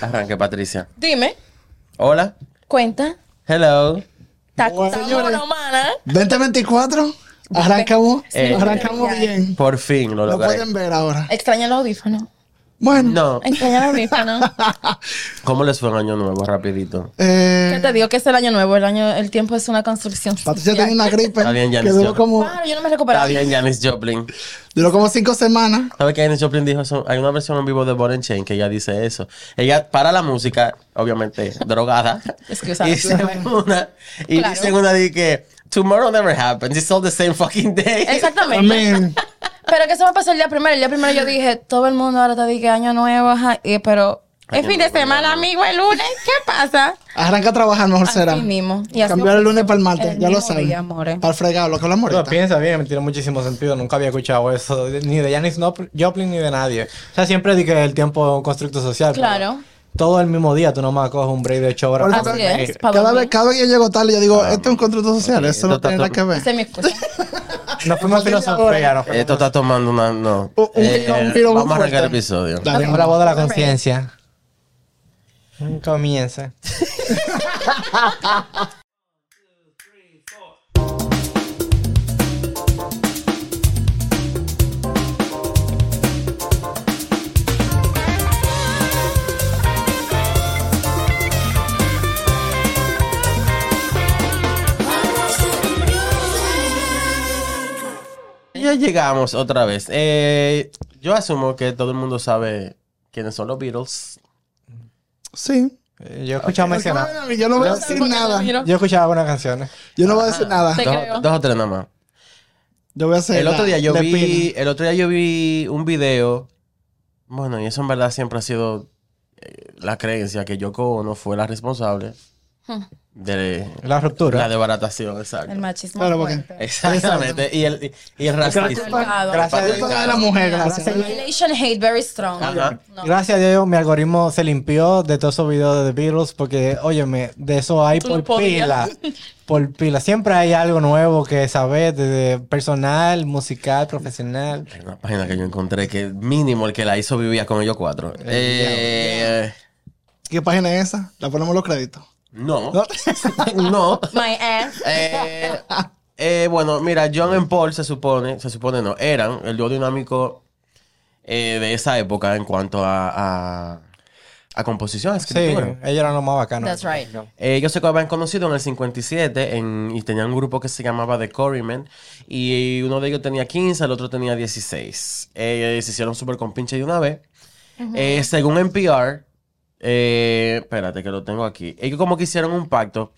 Arranque, Patricia. Dime, Hola. cuenta. Hello. Señores. mono, mana. 2024. Arrancamos, Eh, arrancamos bien. Por fin lo Lo pueden ver ahora. Extraña el audífono. Bueno, No. Extraña el audífono. ¿Cómo les fue en Año Nuevo? Rapidito. eh, ¿Qué te digo? Que es el año nuevo. El año, el tiempo es una construcción. Patricia tenía una gripe Está bien, que Janis duró Joplin. como, Claro, yo no me Está bien, Janis Joplin. duró como cinco semanas. ¿Sabes que Janis Joplin dijo eso? Hay una versión en vivo de and Chain que ella dice eso. Ella para la música, obviamente drogada. Excusa. y dice una, y Claro. dice una de que Tomorrow never happens. It's all the same fucking day. Exactamente. Amén. Pero que eso me pasó el día primero. El día primero yo dije, todo el mundo ahora te dice año nuevo, ajá, y- pero es Año fin de nuevo, semana, año amigo, el lunes. ¿Qué pasa? Arranca a trabajar, mejor será. Así mismo. Y así Cambiar el lunes para el martes, El ya lo mismo saben. día, amores. Para el fregado, lo que hablamos Pero ahorita. piensa bien, me tiene muchísimo sentido. Nunca había escuchado eso, de- ni de Janis Nop- Joplin ni de nadie. O sea, siempre di que el tiempo es un constructo social. pero Claro. Todo el mismo día, tú nomás coges un break de 8 horas. Por Así es. Cada dormir. vez, cada vez que yo llego tarde, yo digo, Ah, este es un contrato social, eso no esto tiene está nada que ver. Esa es mi excusa. Nos fuimos a filosofía. nos fuimos- Esto está tomando una. No. Un- un Eh, un muy vamos a arrancar el episodio. Dale. La voz de la conciencia. Comienza. Ya llegamos otra vez. Eh, yo asumo que todo el mundo sabe quiénes son los Beatles. Sí. Eh, Yo he escuchado mencionar. Yo no voy a decir nada. Yo he escuchado algunas canciones. Yo no voy a decir nada. Dos, o tres nada más. Yo voy a hacer El otro día yo la vi, el otro día yo vi un video. Bueno, y eso en verdad siempre ha sido eh, la creencia que Yoko Ono fue la responsable de La ruptura. la desbaratación, exacto. El machismo. Claro, porque- fuerte. Exactamente. Y el, y el racismo. Gracias a Dios. soy la mujer, gracias. Hate very strong. No. Gracias a Dios mi algoritmo se limpió de todos esos videos de The Beatles porque, óyeme, de eso hay por pila. Por pila. Siempre hay algo nuevo que saber desde personal, musical, profesional. Hay una página que yo encontré que mínimo el que la hizo vivía con ellos cuatro. Eh, ¿Qué página es esa? La ponemos los créditos. No. ¿No? My ass. Eh, eh, bueno, mira, John y Paul se supone, se supone no, eran el dúo dinámico eh, de esa época en cuanto a, a, a composición, a Sí, escritura. ellos eran los más bacanos. That's right. Eh, ellos se habían conocido en el 57 en- y tenían un grupo que se llamaba The Quarrymen y uno de ellos tenía 15, el otro tenía 16. Eh, se hicieron súper compinche de una vez. Eh, según NPR, eh, espérate que lo tengo aquí, ellos como que hicieron un pacto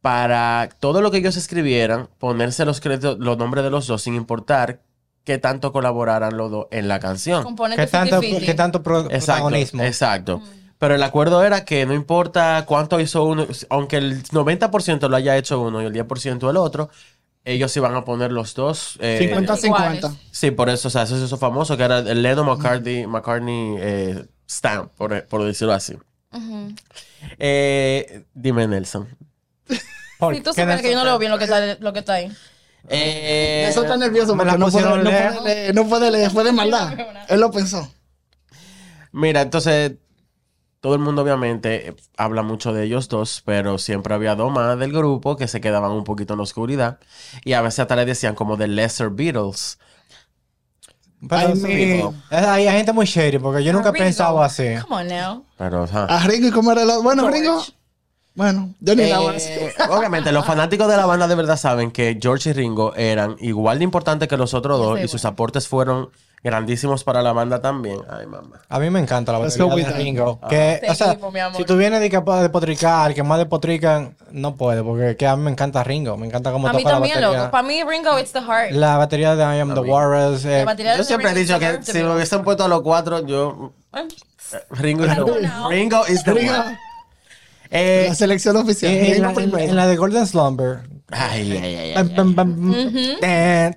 para todo lo que ellos escribieran, ponerse los créditos, los nombres de los dos sin importar qué tanto colaboraran los dos en la canción. ¿Qué tanto, 50-50. qué tanto pro- Exacto, protagonismo? exacto. Pero el acuerdo era que no importa cuánto hizo uno, aunque el 90% lo haya hecho uno y el 10% el otro, ellos iban a poner los dos. eh, 50-50. Sí, por eso, o sea, eso se hizo famoso, que era el Lennon McCartney, McCartney eh, stamp, por, por decirlo así. Eh, dime, Nelson. ¿Por Si tú supieras que yo no leo bien lo que está, lo que está ahí. Eh, Eso está nervioso me porque no puede, no, puede leer, no puede leer, fue de maldad. Él lo pensó. Mira, entonces, todo el mundo obviamente eh, habla mucho de ellos dos, pero siempre había dos más del grupo que se quedaban un poquito en la oscuridad. Y a veces hasta le decían como The Lesser Beatles. Pero Ay, sí, mi- es- hay gente muy shady porque yo nunca he Ringo. pensado así. Come on now. Pero, ajá. A Ringo y cómo era el otro. Bueno, Ringo. Bueno, yo ni la voy a decir. Eh, obviamente, los fanáticos de la banda de verdad saben que George y Ringo eran igual de importantes que los otros dos y sus aportes fueron grandísimos para la banda también. Ay, mamá. A mí me encanta la batería de that. Ringo. Que, Te o sea, equipo, si tú vienes de que de potricar, que más de potrican, no puede, porque que a mí me encanta Ringo. Me encanta cómo A mí toca la también, batería. loco. Para mí, Ringo, it's the heart. La batería de I Am the Walrus. eh, La batería Yo siempre he dicho que si me. hubiesen puesto a los cuatro, yo. Eh, Ringo is the. Ringo is the Ringo, one. Eh, la selección oficial. en, Ringo la, en- en la de Golden Slumber. ay, ay, ay, ay, ay.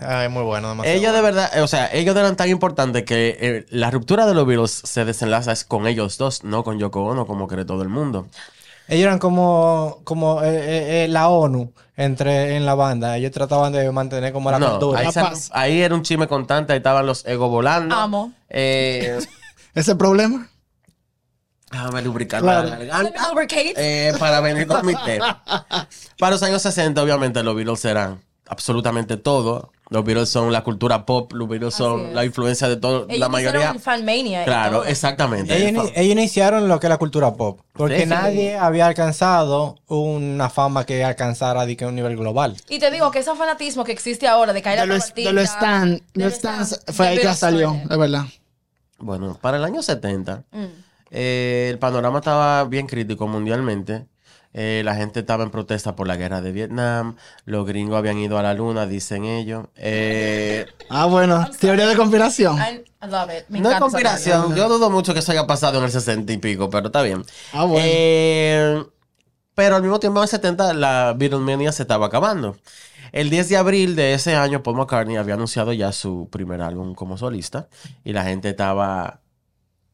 Ay, muy bueno, demasiado. Ellos de verdad, eh, o sea, ellos eran tan importantes que eh, la ruptura de los Beatles se desenlaza es con ellos dos, no con Yoko Ono, como cree todo el mundo. Ellos eran como, como eh, eh, eh, la ONU entre, en la banda. Ellos trataban de mantener como la no, cultura. ahí, La se- paz. ahí era un chisme constante, ahí estaban los egos volando. Amo. Eh, Ese problema. Déjame lubricar Claro. la garganta. eh, para venir con mi té. Para los años 60, obviamente, los Beatles eran absolutamente todo. Los Beatles son la cultura pop, los Beatles Así son es. la influencia de todo, Ellos la mayoría. Fanmania. Claro, todo. exactamente. Ellos, ini- ellos iniciaron lo que es la cultura pop. Porque Sí, sí. nadie había alcanzado una fama que alcanzara de que a un nivel global. Y te digo que ese fanatismo que existe ahora de caer De a los, de los stand, los stands, fue ahí que salió, es verdad. Bueno, para el año 70, Mm. eh, el panorama estaba bien crítico mundialmente. Eh, la gente estaba en protesta por la guerra de Vietnam. Los gringos habían ido a la luna, dicen ellos. Eh, Ah, bueno, teoría de conspiración. I, I love it. Me no es conspiración. Yo dudo mucho que eso haya pasado en el 60 y pico, pero está bien. Ah, bueno. Eh, pero al mismo tiempo en el 70 la Beatlemania se estaba acabando. El 10 de abril de ese año Paul McCartney había anunciado ya su primer álbum como solista y la gente estaba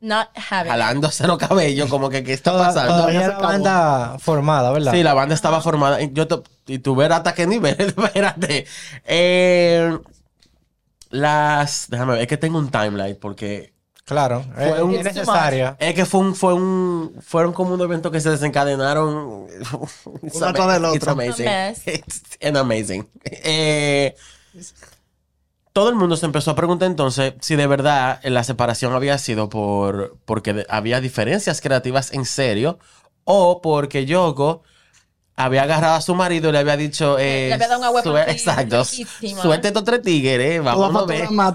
Not having. it. jalándose los cabellos como que qué está pasando. todavía la acabó. banda formada, ¿verdad? Sí, la banda estaba formada. Y, yo to- y tú ver hasta qué nivel, espérate. Eh, las. Déjame ver, es que tengo un timeline porque. Claro, es, un- es necesaria. Es que fue un, fue un, fueron como un evento que se desencadenaron. Uno tras del ama- It's otro. amazing. A mess. It's an amazing. Eh, todo el mundo se empezó a preguntar entonces si de verdad la separación había sido por porque había diferencias creativas en serio o porque Yoko había agarrado a su marido y le había dicho eh, Le había dado un agua exacto suelte estos tres tigres vas a vámonos más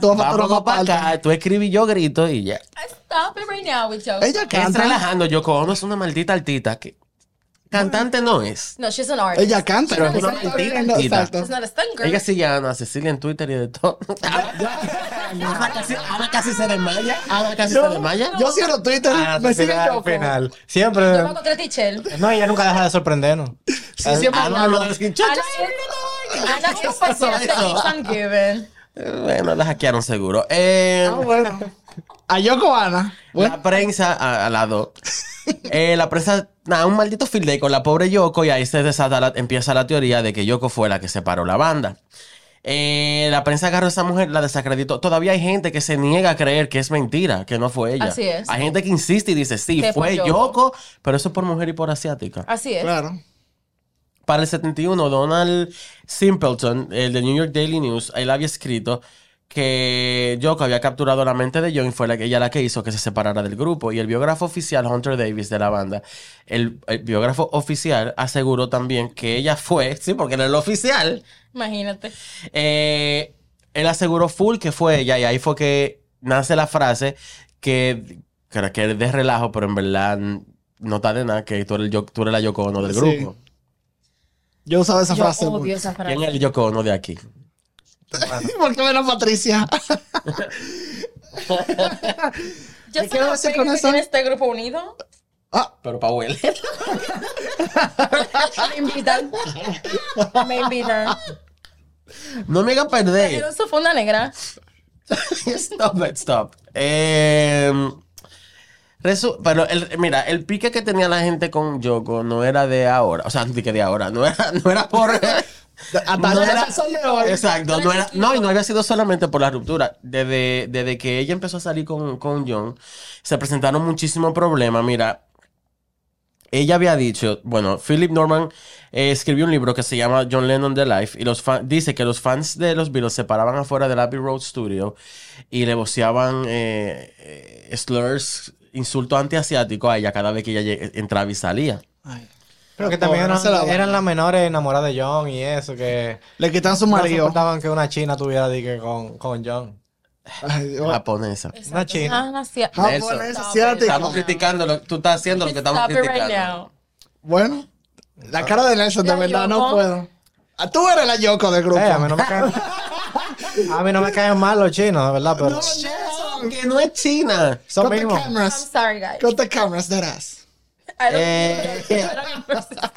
para acá tú escribes y yo grito y ya Stop it right now with Joe. Ella que es canta. relajando Yoko Ono es una maldita altita que cantante no es No, she's an artist. Ella canta. Pero es Ella una mentira. Exacto. She's not a stunt girl. ella sigue a Ana Cecilia en Twitter y de todo Ana casi, Ana casi se desmaya Ana casi se desmaya Yo cierro Twitter, Ah, me sigue al final. Yo Siempre. voy contra Tichel. No, ella nunca deja de sorprendernos. Sí, siempre Ah, no, no, es que- Ana Ana ¿Qué es keeps on giving. Eh, Bueno, la hackearon seguro. Eh, Ah, bueno. A Yoko Ana. Bueno, La prensa, a, a lado. Eh, la prensa, nada, un maldito field day con la pobre Yoko y ahí se desata la- empieza la teoría de que Yoko fue la que separó la banda. Eh, la prensa agarró a esa mujer, la desacreditó. Todavía hay gente que se niega a creer que es mentira, que no fue ella. Así es. Hay gente que insiste y dice, sí, fue Yoko. Yoko. pero eso es por mujer y por asiática. Así es. claro. Para el 71, Donald Simpleton, el de New York Daily News, él había escrito que Yoko había capturado la mente de John fue la, ella la que hizo que se separara del grupo. Y el biógrafo oficial, Hunter Davis, de la banda, el, el biógrafo oficial aseguró también que ella fue, sí, porque era el oficial, Imagínate. eh, él aseguró full que fue ella y ahí fue que nace la frase que, que, que es de relajo, pero en verdad no está de nada, que tú eres, el Yo- tú eres la Yoko Ono del Sí. grupo. Yo usaba esa Yo frase. odio esa ¿Quién es frase. el Yoko Ono de aquí? ¿Por qué ven a Patricia? Yo ¿Qué soy quiero la decir única con que eso? tiene este grupo unido. Ah, Pero pa' huele. Me invitan. Me invitan. No me hagan perder. Pero eso fue una negra. stop it, stop. Eh, resu- pero el, mira, el pique que tenía la gente con Yoko no era de ahora. O sea, no que de ahora. No era, no era por. Hasta no era- hoy. Exacto, no, era, no, y no había sido solamente por la ruptura. Desde, desde que ella empezó a salir con, con John, se presentaron muchísimos problemas. Mira, ella había dicho, bueno, Philip Norman eh, escribió un libro que se llama John Lennon The Life y los fan- dice que los fans de los Beatles se paraban afuera del Abbey Road Studio y le voceaban eh, eh, slurs, insultos antiasiáticos a ella cada vez que ella entraba y salía. Ay. Pero que también no eran, la las menores enamoradas de John y eso, que Le quitan su no marido. soportaban que una china tuviera dique con, con John. Ay. Japonesa. Una china. Ah, no, asiático. Estamos criticando, lo, tú estás haciendo lo que estamos right criticando. now. Bueno, la cara de Nelson, de La verdad, no puedo. Ah, Tú eres la Yoko del grupo. Eh, a mí no me caen, a mí no me caen mal los chinos, de verdad, pero No, Nelson. Que no es China. son Cut the mismos. I'm cameras. sorry, guys. Cut the cameras, that ass. Eh. Don't-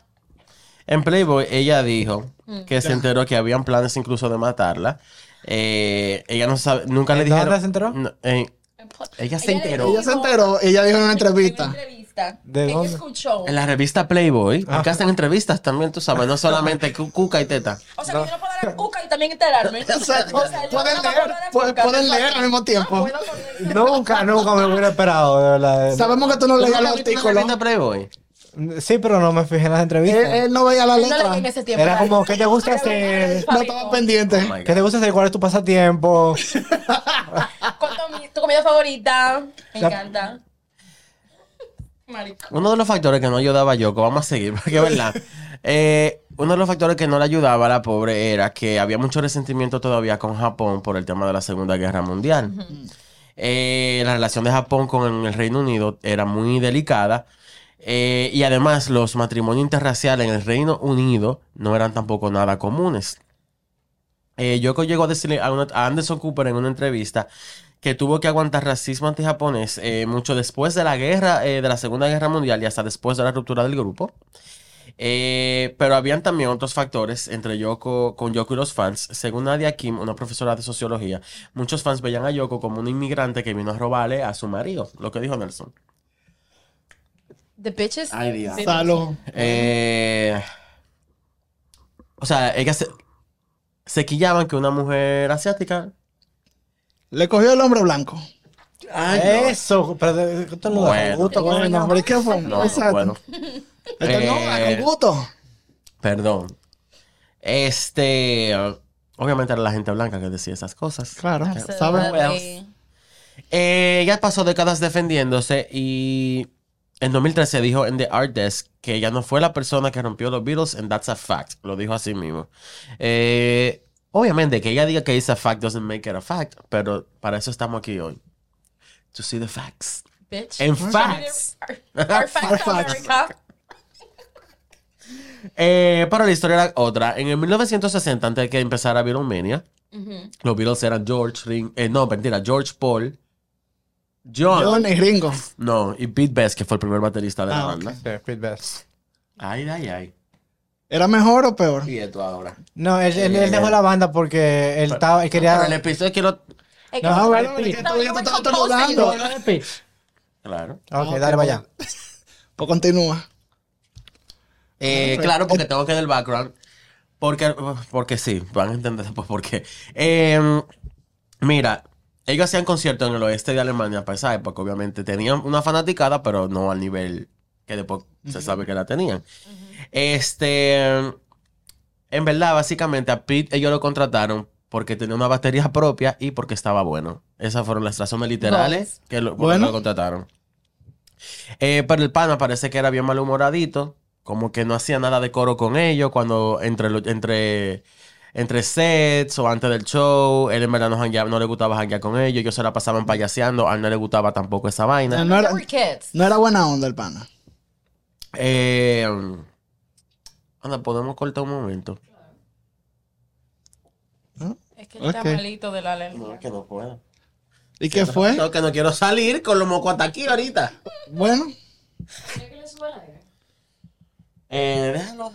En Playboy, ella dijo Mm. que se enteró que habían planes incluso de matarla. Eh, ella no sabe, nunca le ¿En dijeron. dónde se enteró? No, eh, ella se enteró. Ella se enteró, ella dijo en una En una entrevista. Entrevista entrevista? ¿De ¿Quién dónde? escuchó? En la revista Playboy, porque hacen entrevistas también, tú sabes, no solamente cu- cuca y teta. O sea, que yo no puedo dar cuca y también enterarme. O sea, O sea, yo pueden no puedo leer, pueden, leer al mismo Ah, tiempo. pues, Nunca, nunca me hubiera esperado, de verdad. Sabemos que tú no ¿Tú leías los artículos. revista Playboy? Sí, pero no me fijé en las entrevistas. él no veía la él no letra. en ese tiempo. Era como, ¿qué te gusta hacer? No estaba pendiente. Oh ¿Qué te gusta hacer? ¿Cuál es tu pasatiempo? ¿Cuál es mi- tu comida favorita? Me La- encanta. Marico. Uno de los factores que no ayudaba a Yoko, vamos a seguir, porque es verdad. eh, uno de los factores que no le ayudaba a la pobre era que había mucho resentimiento todavía con Japón por el tema de la Segunda Guerra Mundial. Eh, la relación de Japón con el Reino Unido era muy delicada. eh, y además los matrimonios interraciales en el Reino Unido no eran tampoco nada comunes. Eh, Yoko llegó a decirle a, una- a Anderson Cooper en una entrevista que tuvo que aguantar racismo antijaponés eh, mucho después de la guerra, eh, de la Segunda Guerra Mundial y hasta después de la ruptura del grupo. Eh, pero habían también otros factores entre Yoko, con Yoko y los fans. Según Nadia Kim, una profesora de sociología, muchos fans veían a Yoko como un inmigrante que vino a robarle a su marido, lo que dijo Nelson. The bitches. Ay, Dios. Sí. Salud. Eh, o sea, ellas se, se quillaban que una mujer asiática. Le cogió el hombre blanco. Eso, pero de- mundo Bueno. con gusto con el No, nombre. ¿y qué fue? No, no Exacto. puedo. Este no, Eh, con gusto. Perdón. Este. Obviamente era la gente blanca que decía esas cosas. Claro, Absolutely. ¿sabes? Eh, ella pasó décadas defendiéndose y en 2013 dijo en The Art Desk que ella no fue la persona que rompió los Beatles and that's a fact. Lo dijo así mismo. Eh, obviamente que ella diga que it's a fact doesn't make it a fact, pero para eso estamos aquí hoy. To see the facts. Bitch. En facts. Our, our facts, facts. America. Eh, pero la historia era otra. En el 1960, antes de que empezara Beatlemania, los Beatles eran George, Ring, eh, no, mentira, George Paul, John, John y Ringo. no, y Pete Best, que fue el primer baterista de la Ah, banda. Sí, Pete Best. Ay, ay, ay. ¿Era mejor o peor? Y esto ahora. No, él, él- él dejó la banda porque él, estaba, él quería... Pero el episodio que lo... Es que- No, bueno, es que te. Claro. Ok, dale, vaya. Pues continúa. Eh, claro, porque tengo que dar el background. Porque, porque sí, van a entender después por qué. Eh, mira, ellos hacían conciertos en el oeste de Alemania para esa época, obviamente. Tenían una fanaticada, pero no al nivel que después se sabe que la tenían. Este, en verdad, básicamente a Pete ellos lo contrataron porque tenía una batería propia y porque estaba bueno. Esas fueron las razones literales que lo, Bueno. lo contrataron. Eh, pero el pana parece que era bien malhumoradito, como que no hacía nada de coro con ellos cuando entre, entre, entre sets o antes del show, él en verdad no, le gustaba janguear con ellos, ellos se la pasaban payaseando, a él no le gustaba tampoco esa vaina. Era, no era buena onda el pana. Eh, anda, podemos cortar un momento. Es que él está malito de la lengua. No, es que no puedo. ¿Y qué fue? No, que no quiero salir con los mocos hasta aquí ahorita. Bueno, Eh, déjalo.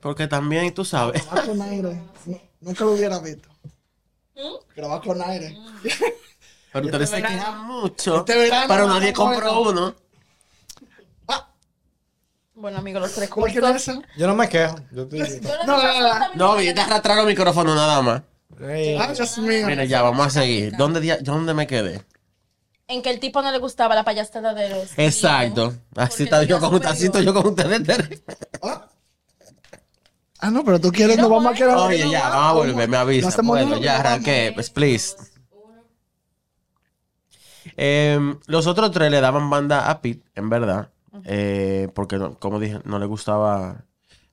Porque también, tú sabes. grabar con aire. No- nunca lo hubiera visto. Grabar con aire. Pero ustedes se quejan mucho. este verano pero nadie a compró uno. Bueno, amigos, los tres ¿Cómo es que cursos. es eso? Yo no me quejo. Yo estoy... No, no, no. No, y te arrastrar el micrófono nada más. Ay, Dios mío. Mira, ya, vamos a seguir. ¿Dónde, dia- ¿Dónde me quedé? En que el tipo no le gustaba la payasada de los. Exacto. Así está yo con, así estoy yo con ustedes. Ah. Ah, no, pero tú quieres, no vamos a quedar. Oye, ya, vamos a volver, me No avisa. hacemos Bueno, nada, ya arranqué, pues please. Em, los otros tres le daban banda a Pete, en verdad. Eh, porque, no- como dije, no le gustaba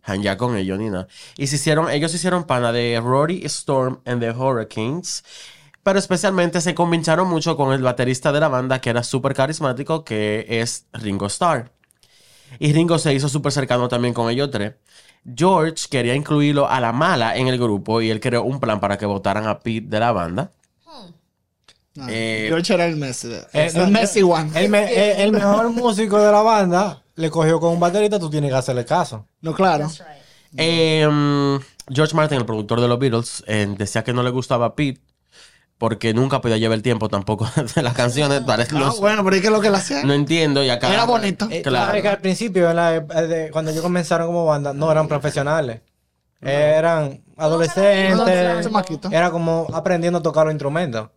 hangar con ellos ni nada. Y se hicieron, ellos se hicieron pana de Rory Storm and the Hurricanes. Pero especialmente se convincharon mucho con el baterista de la banda, que era súper carismático, que es Ringo Starr. Y Ringo se hizo súper cercano también con ellos tres. George quería incluirlo a la mala en el grupo y él creó un plan para que votaran a Pete de la banda. Eh, George era el Messi. Eh, el Messi one. El, me- el- el mejor músico de la banda le cogió con un baterista, tú tienes que hacerle caso. No, claro. Right. Eh, mm, George Martin, el productor de los Beatles, eh, decía que no le gustaba a Pete porque nunca podía llevar el tiempo tampoco de las canciones. Parece Ah, no, bueno, pero ¿y qué es lo que le hacía? no entiendo y acá Era bonito. Eh, Claro. que al principio, la- eh, de- cuando ellos comenzaron como banda, no eran profesionales. Eran adolescentes. Era como aprendiendo a tocar los instrumentos.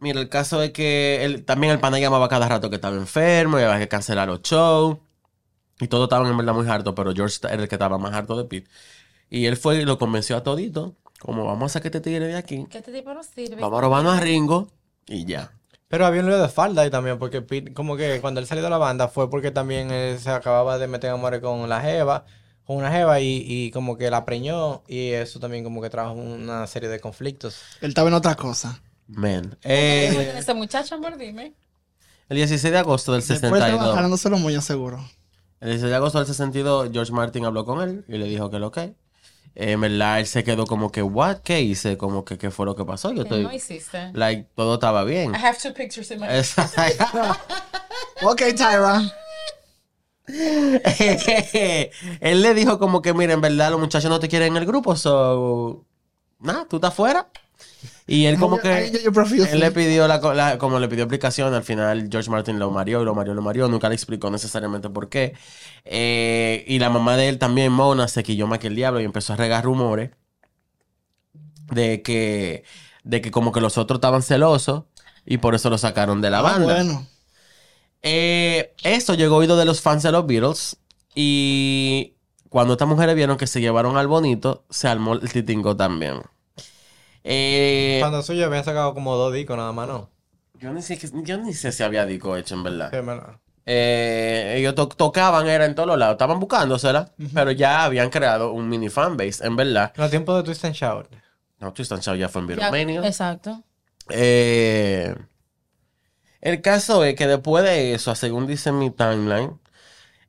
Mira, el caso es que él- también el pana llamaba cada rato que estaba enfermo y había que cancelar los shows. Y todos estaban en verdad muy hartos, pero George era el que estaba más harto de Pete. Y él fue y lo convenció a todito. Como vamos a hacer que te tire de aquí. Que este tipo no sirve. Vamos a robarnos a Ringo. Y ya. Pero había un lío de falda ahí también, porque Pete, como que cuando él salió de la banda fue porque también él se acababa de meter en amores con la Jeva, con una Jeva y, y como que la preñó y eso también como que trajo una serie de conflictos. Él estaba en otra cosa. Man. ¿Qué Eh, tiene ese muchacho, amor? Dime. el 16 de agosto del Después 62. trabajándose los moños seguro. El 16 de agosto del 62, George Martin habló con él y le dijo que lo que. Eh, en verdad, él se quedó como que, ¿what? ¿Qué hice? Como que, ¿qué fue lo que pasó? Yo ¿Qué estoy. no hiciste? Like, todo estaba bien. I have two pictures in my... Exacto. Ok, Tyra. él le dijo como que, mira, en verdad los muchachos no te quieren en el grupo, so... Nada, tú estás fuera. Y él como que... Ay, yo- yo prefiero Él le pidió la, co- la- como le pidió explicación, al final George Martin lo marió y lo marió, lo marió, nunca le explicó necesariamente por qué. Eh, y la mamá de él también, Mona, se quilló más que el diablo y empezó a regar rumores de que, de que como que los otros estaban celosos y por eso lo sacaron de la Ah, banda. bueno. Eh, eso llegó oído de los fans de los Beatles y cuando estas mujeres vieron que se llevaron al bonito, se armó el titingo también. Eh, Cuando suyo habían sacado como dos discos nada más, ¿no? yo, ni sé, que- yo ni sé si había disco hecho en verdad. Sí, en verdad. Eh, ellos to- tocaban, era en todos los lados, estaban buscándosela, pero ya habían creado un mini fanbase, en verdad. En los tiempos de Twist and Shout. No, Tristan Shaw ya fue en Beatlemania. Exacto. Eh, el caso es que después de eso, según dice mi timeline,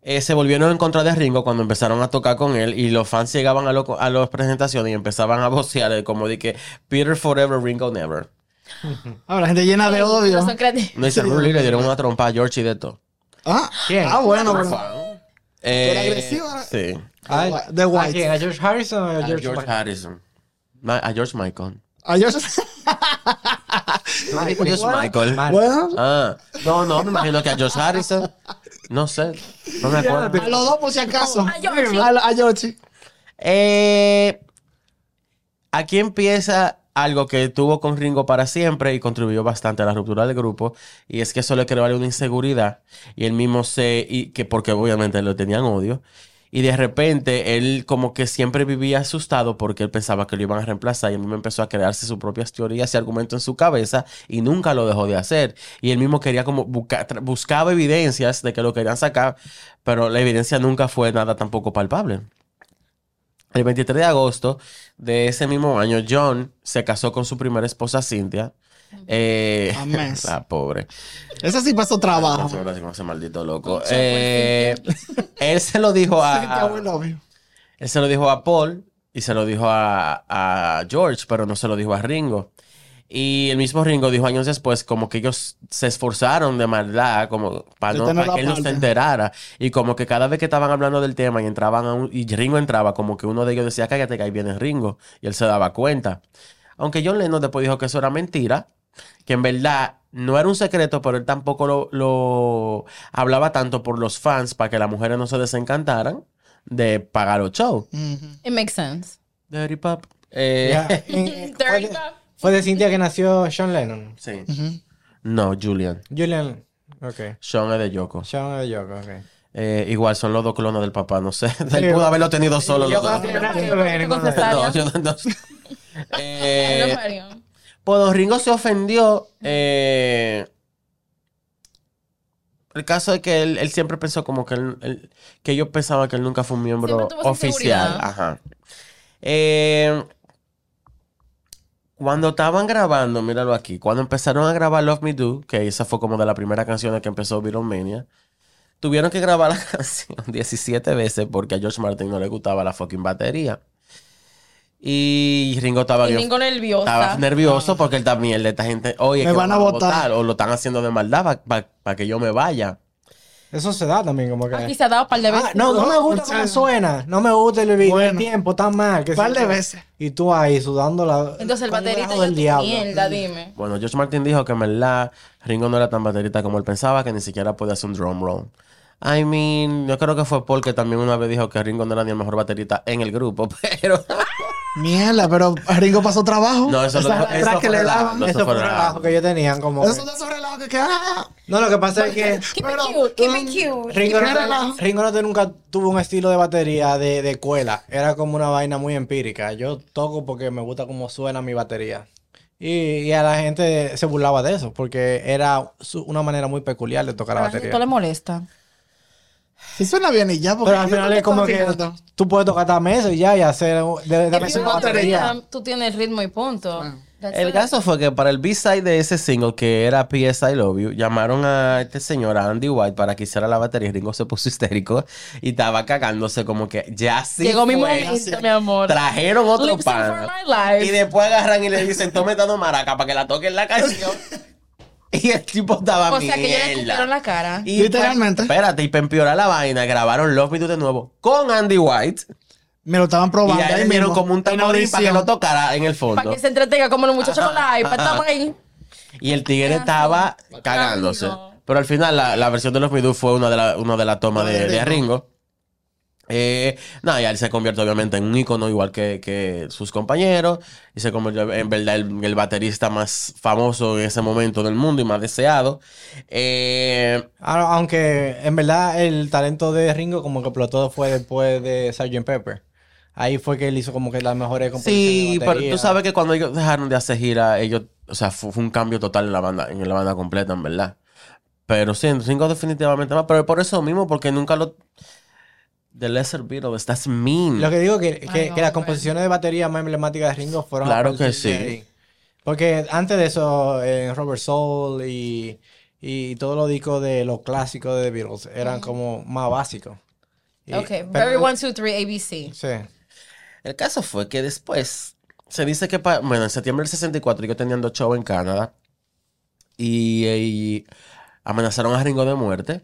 eh, se volvieron en contra de Ringo cuando empezaron a tocar con él y los fans llegaban a, lo- a las presentaciones y empezaban a vocear eh, como de que Peter Forever, Ringo Never. Ahora, la gente llena de odio. No dice Rulli, le dieron una trompa a George y de todo. Ah, ¿Quién? ah bueno, pero. Eh, Era agresivo, Sí. Ah, The ¿A quién? ¿A George Harrison o a A George, George Michael? Harrison. Ma- A George Michael. Yo- George Michael. Mal. bueno, Ah, no, no, me imagino que a George Harrison. No sé, no me acuerdo. a los dos por si acaso. A. A, a Georgie. Eh, aquí empieza algo que tuvo con Ringo para siempre y contribuyó bastante a la ruptura del grupo. Y es que eso le creó una inseguridad. Y él mismo se. Y que porque obviamente lo tenían odio. Y de repente él como que siempre vivía asustado porque él pensaba que lo iban a reemplazar y él mismo empezó a crearse sus propias teorías y argumentos en su cabeza y nunca lo dejó de hacer. Y él mismo quería como buscaba evidencias de que lo querían sacar, pero la evidencia nunca fue nada tampoco palpable. El 23 de agosto de ese mismo año, John se casó con su primera esposa, Cynthia. Eh, Amén. la pobre. Ese sí pasó trabajo. Ahora sí con ese maldito loco. Eh, él se lo dijo a, él se lo dijo a Paul y se lo dijo a, a George, pero no se lo dijo a Ringo. Y el mismo Ringo dijo años después como que ellos se esforzaron de maldad como para, no- para que él no se enterara. Y como que cada vez que estaban hablando del tema y entraban a un- y Ringo entraba, como que uno de ellos decía, cállate que ahí viene Ringo. Y él se daba cuenta. Aunque John Lennon después dijo que eso era mentira, que en verdad no era un secreto, pero él tampoco lo, lo hablaba tanto por los fans para que las mujeres no se desencantaran de pagar los shows. It makes sense. Dirty Pop. Eh, Ya, en- fue, Dirty de, Pop. fue de Cintia que nació Sean Lennon. Sí. No, Julian. Julian. Ok. Sean es de Yoko. Sean de Yoko, ok. Eh, igual son los dos clones del papá, no sé. Él pudo haberlo tenido solo. los Yoko dos. no yo no- no. Eh, No, Mario. pues Don Ringo se ofendió. eh, el caso es que él, él siempre pensó como que él, él- que ellos pensaban que él nunca fue un miembro oficial. Ajá. Eh, cuando estaban grabando, míralo aquí, cuando empezaron a grabar Love Me Do, que esa fue como de las primeras canciones que empezó Beatlemania, tuvieron que grabar la canción 17 veces porque a George Martin no le gustaba la fucking batería. Y Ringo estaba Y bien- Ringo nerviosa. estaba nervioso porque él también, esta gente, oye, Me van a votar. o lo están haciendo de maldad para que yo me vaya. Eso se da también, como que. Aquí se ha dado un par de veces. Ah, no, no me gusta cómo suena. No me gusta el, el Bueno. tiempo tan mal. Que Un par de veces. Y tú ahí sudando la. Entonces el baterista del diablo. mierda, dime. Bueno, George Martin dijo que en verdad Ringo no era tan baterista como él pensaba, que ni siquiera podía hacer un drum roll. I mean, yo creo que fue porque también una vez dijo que Ringo no era ni el mejor baterista en el grupo, pero... Mierda, pero Ringo pasó trabajo. No, eso, lo, Esa eso letra que fue le relajo, daban. no, Eso fue un relajo. relajo que ellos tenían como. Esos que- son de esos relajos que quedan. ah, No, lo que pasa es que. Pero, cute, um, cute. Ringo, ¿Qué no, relajo? Ringo no te- nunca tuvo un estilo de batería de, de escuela. Era como una vaina muy empírica. Yo toco porque me gusta cómo suena mi batería. Y, y a la gente se burlaba de eso, porque era su- una manera muy peculiar de tocar A la la gente batería. le molesta. Sí suena bien y ya, porque Pero al final es como que fijando. tú puedes tocar hasta meses y ya y hacer de, de, batería. Tú tienes ritmo y punto. That's El caso fue que para el B-side de ese single, que era P.S. I Love You, llamaron a este señor, a Andy White, para que hiciera la batería. y Ringo se puso histérico y estaba cagándose como que ya sí Llegó mi momento, mi amor. Trajeron otro life. Y después agarran y le dicen, tome dando maraca para que la toquen la canción. y el tipo estaba O sea que yo le escupieron la cara. Y Literalmente. pa- espérate, y para empeorar la vaina, grabaron Love Me Do de nuevo con Andy White. Me lo estaban Y probando. ahí ahí le dieron mismo, como un en tamborín para que audición. lo tocara en el fondo. Para que se entretenga como los muchachos con la iPad. Estamos ahí. Y el tigre estaba cagándose. Pero al final la, la versión de los Me Do fue una de las una de las tomas de, de Ringo. Eh, nada, y él se convierte obviamente en un ícono igual que, que sus compañeros. Y se convirtió en verdad el, el baterista más famoso en ese momento del mundo y más deseado. Eh, Aunque en verdad el talento de Ringo como que explotó fue después de Sgt. Pepper. Ahí fue que él hizo como que las mejores composiciones sí, pero tú sabes que cuando ellos dejaron de hacer gira, ellos, o sea, fue, fue un cambio total en la banda, en la banda completa, en verdad. Pero sí, en Ringo definitivamente más. Pero por eso mismo, porque nunca lo. The Lesser Beatles, that's mean. Lo que digo que, que, Ay, que las composiciones de batería más emblemáticas de Ringo fueron Claro que sí. ahí. Porque antes de eso, en Robert Soul y, y todos los discos de los clásicos de The Beatles eran como más básicos. Y- Ok, pero- very one, two, three, ABC. Sí. El caso fue que después se dice que, pa- bueno, en septiembre del 64 ellos tenían dos shows en Canadá y, y amenazaron a Ringo de muerte.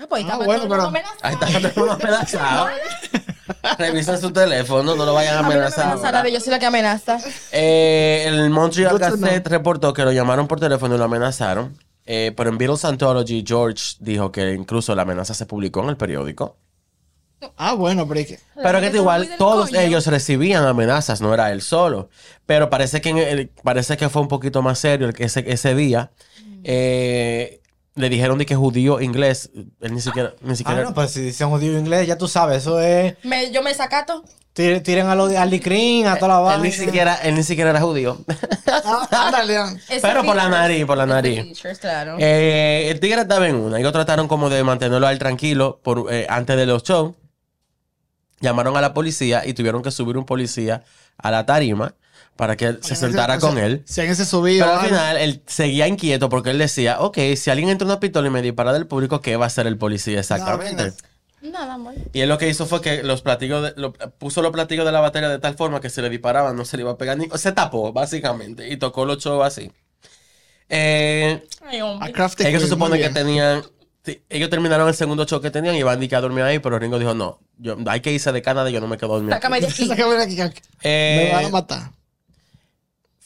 Ah, pues ahí Ah, está. bueno, todo el mundo pero- amenazado. Ahí está todo el mundo amenazado. Revisen su teléfono, no lo vayan a A mí no me amenazar. amenaza nadie, yo soy la que amenaza. Eh, el Montreal Gazette reportó que lo llamaron por teléfono y lo amenazaron. Eh, pero en Beatles Anthology, George dijo que incluso la amenaza se publicó en el periódico. Ah, bueno, pero es que. Pero que igual todos coño. ellos recibían amenazas, no era él solo. Pero parece que, en el- parece que fue un poquito más serio ese, ese día. Eh, le dijeron de que judío inglés. Él ni siquiera. Ni Ah, siquiera no, pues si dicen judío inglés, ya tú sabes, eso es... Me- yo me sacato. tir- Tiren a los de Andy Green, a toda la él, vaina. ni siquiera, él ni siquiera era judío. Ah, ah. Pero por la nariz, por la nariz. claro. Eh, el tigre estaba en una. Ellos trataron como de mantenerlo a él tranquilo por, eh, antes de los shows. Llamaron a la policía y tuvieron que subir un policía a la tarima para que él se sentara con él. Si alguien se subía. Pero al algo. final él seguía inquieto porque él decía, ok, si alguien entra una pistola y me dispara del público, ¿qué va a hacer el policía exactamente? Nada, amor. y él lo que hizo fue que los platillos de- lo- puso los platillos de la batería de tal forma que se le disparaban, no se le iba a pegar ni... Se tapó, básicamente, y tocó los shows así. Eh, Ay, ellos se supone que tenían... sí, ellos terminaron el segundo show que tenían y Van Dyke a dormir ahí, pero Ringo dijo, no, yo, hay que irse de Canadá y yo no me quedo aquí". Sácame de aquí. Sácame de aquí, que Eh, Me van a matar.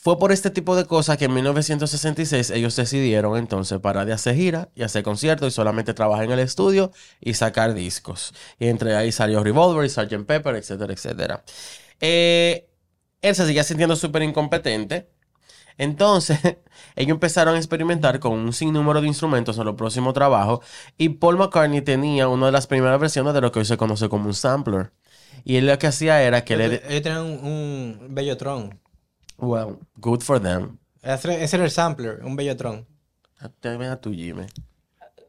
Fue por este tipo de cosas que en 1966 ellos decidieron entonces parar de hacer gira y hacer conciertos y solamente trabajar en el estudio y sacar discos. Y entre ahí salió Revolver y Sgt. Pepper, etcétera, etcétera. Eh, él se seguía sintiendo súper incompetente. Entonces, ellos empezaron a experimentar con un sinnúmero de instrumentos en los próximos trabajos y Paul McCartney tenía una de las primeras versiones de lo que hoy se conoce como un sampler. Y él lo que hacía era que le... Ellos tenían un Bellotron. Well, good for them. Ese, ese era el sampler, un Bellotron. Te ven a tu Jimmy.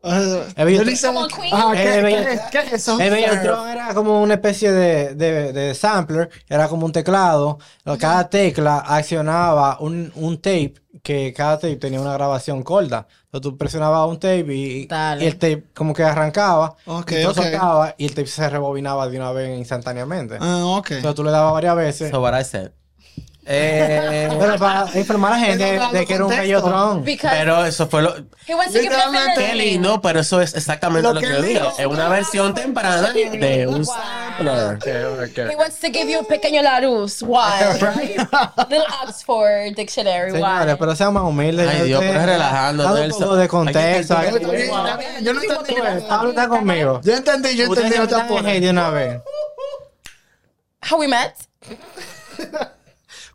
Eh, He visto- yo ni sé- Como Queen. Ajá, ¿qué, Eh, qué- Bella- qué es eso? El Bellotron era como una especie de, de, de sampler, era como un teclado. Cada tecla accionaba un, un tape, que cada tape tenía una grabación corta. Entonces tú presionabas un tape y, el tape como que arrancaba, Ok, y tú ok. soltabas, y el tape se rebobinaba de una vez instantáneamente. Ah, ok. Entonces tú le dabas varias veces. So what I said. Eh, pero para informar a la gente de que era un. Because Pero eso fue lo... he wants to give Literalmente, them Qué lindo, pero eso es exactamente Lo lo, que, yo digo. Es una versión temprana de un sampler. He wants to give you un pequeño Larus. Why? Little Oxford Dictionary. Señores, Why? pero sean más humildes. Ay, Dios, pero es relajando, un poco de contexto. Yo no entendí. Pablo está conmigo. Yo entendí, yo entendí parte. de una vez. How we met?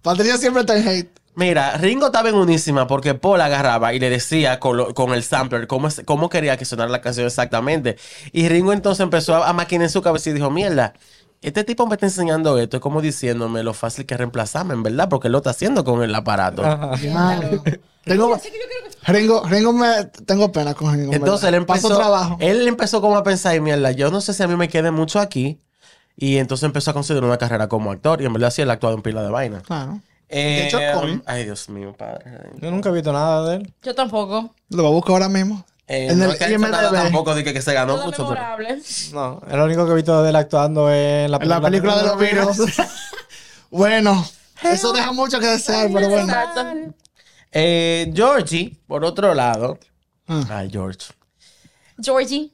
Patricia siempre está en hate. Mira, Ringo estaba en unísima porque Paul agarraba y le decía con, lo- con el sampler cómo, quería que sonara la canción exactamente. Y Ringo entonces empezó a, a maquinar en su cabeza y dijo, mierda, este tipo me está enseñando esto, es como diciéndome lo fácil que es reemplazarme, en verdad, porque él lo está haciendo con el aparato. Claro. Tengo, Ringo, Ringo me, tengo pena con Ringo. Entonces él empezó, Paso trabajo. él empezó como a pensar, mierda, yo no sé si a mí me quede mucho aquí. Y entonces empezó a considerar una carrera como actor. Y en verdad sí, él ha actuado en pila de vaina. Claro. Eh, hecho, Cory. ay, Dios mío, padre. Yo nunca he visto nada de él. Yo tampoco. Lo voy a buscar ahora mismo. Eh, En no el es que hecho nada IMDb. tampoco de que, que se ganó Todo mucho. pero- memorable. No, el único que he visto de él actuando es en la En la película de los virus. bueno, eso deja mucho que desear, pero bueno. Exacto. Eh, Georgie, por otro lado. Ah. Ay, George. Georgie.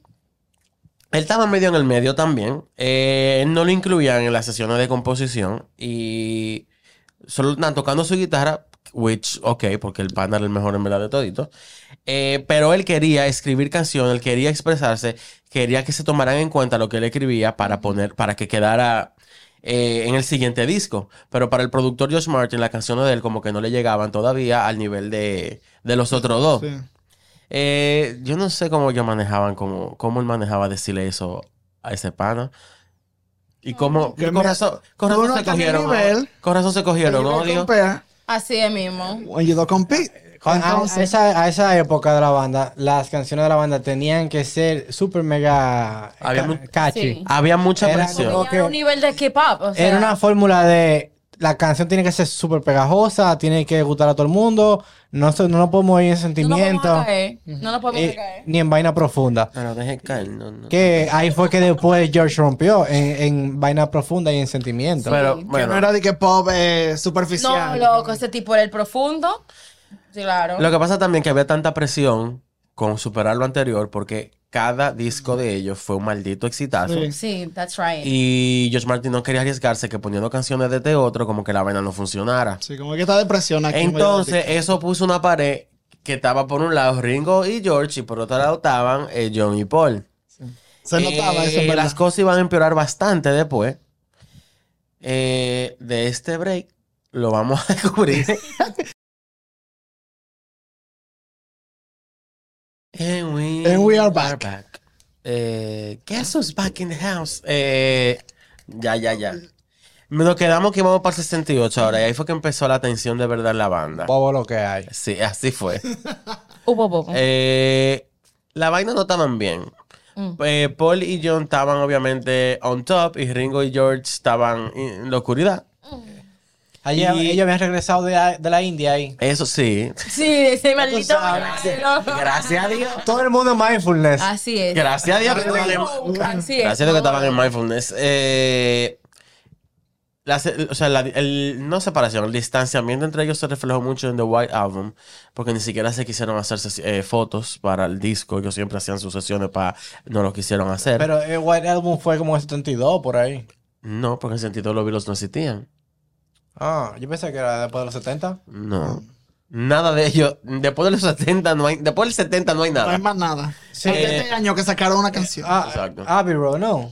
Él estaba medio en el medio también. Eh, él no lo incluían en las sesiones de composición. Y solo estaban tocando su guitarra, which, ok, porque el pana era el mejor en verdad de todito. Eh, pero él quería escribir canciones, él quería expresarse, quería que se tomaran en cuenta lo que él escribía para poner, para que quedara eh, en el siguiente disco. Pero para el productor Josh Martin, las canciones de él como que no le llegaban todavía al nivel de, de los otros dos. Sí. Eh, yo no sé cómo ellos manejaban, cómo, cómo él manejaba decirle eso a ese pana. Y cómo, Que con razón, con cogieron. nivel. Con razón se cogieron, compare Así es mismo. when you don't compete. A, a Entonces, esa, a esa época de la banda, las canciones de la banda tenían que ser súper mega Había ca- catchy. Sí. Había mucha presión. era un nivel de K-pop. O sea, Era una fórmula de la canción tiene que ser súper pegajosa, tiene que gustar a todo el mundo, no, se- no nos podemos ir en no nos sentimiento, podemos caer. No nos podemos eh, caer. ni en vaina profunda. Pero deje caer, no, no. Que ahí fue que después George rompió en, en vaina profunda y en sentimiento. Pero, que bueno, no era de que pop eh, No, superficial. loco, ese tipo era el profundo. Sí, claro. lo que pasa también que había tanta presión con superar lo anterior porque cada disco de ellos fue un maldito exitazo. Sí. Sí, that's right. Y George Martin no quería arriesgarse que poniendo canciones de este otro como que la vaina no funcionara. Sí, como que está depresión aquí. Entonces, eso puso una pared que estaba por un lado Ringo y George y por otro lado estaban eh, John y Paul. se notaba Eh, eso, en verdad. Las cosas iban a empeorar bastante después. Eh, de este break lo vamos a descubrir. And we, And we are back. Eh, guess who's back in the house? Eh, ya, ya, ya. Nos quedamos que íbamos para el 68 ahora y ahí fue que empezó la tensión de verdad en la banda. Bobo lo que hay. Sí, así fue. Hubo bobo. Eh, la vaina no estaban bien. Mm. Eh, Paul y John estaban obviamente on top y Ringo y George estaban en la oscuridad. Y- ellos habían regresado de, la- de la India ahí. Eso sí. Sí, ese maldito. Gracias a Dios. Todo el mundo en mindfulness. Así es. Gracias a Dios que Así es. gracias a Dios que estaban en mindfulness. Eh, la o sea, la- el, no separación, el distanciamiento entre ellos se reflejó mucho en The White Album, porque ni siquiera se quisieron hacer ses- eh, fotos para el disco. Ellos siempre hacían sus sesiones para. No lo quisieron hacer. Pero el White Album fue como en 72 por ahí. no, porque en sentido los Beatles no existían. Ah, yo pensé que era después de los 70. No. Nada de ello. Después de los 70 no hay. Después del 70 no hay No hay nada. más nada. Sí. Porque este año que sacaron una canción. Ah, Exacto. Abbey Road, no.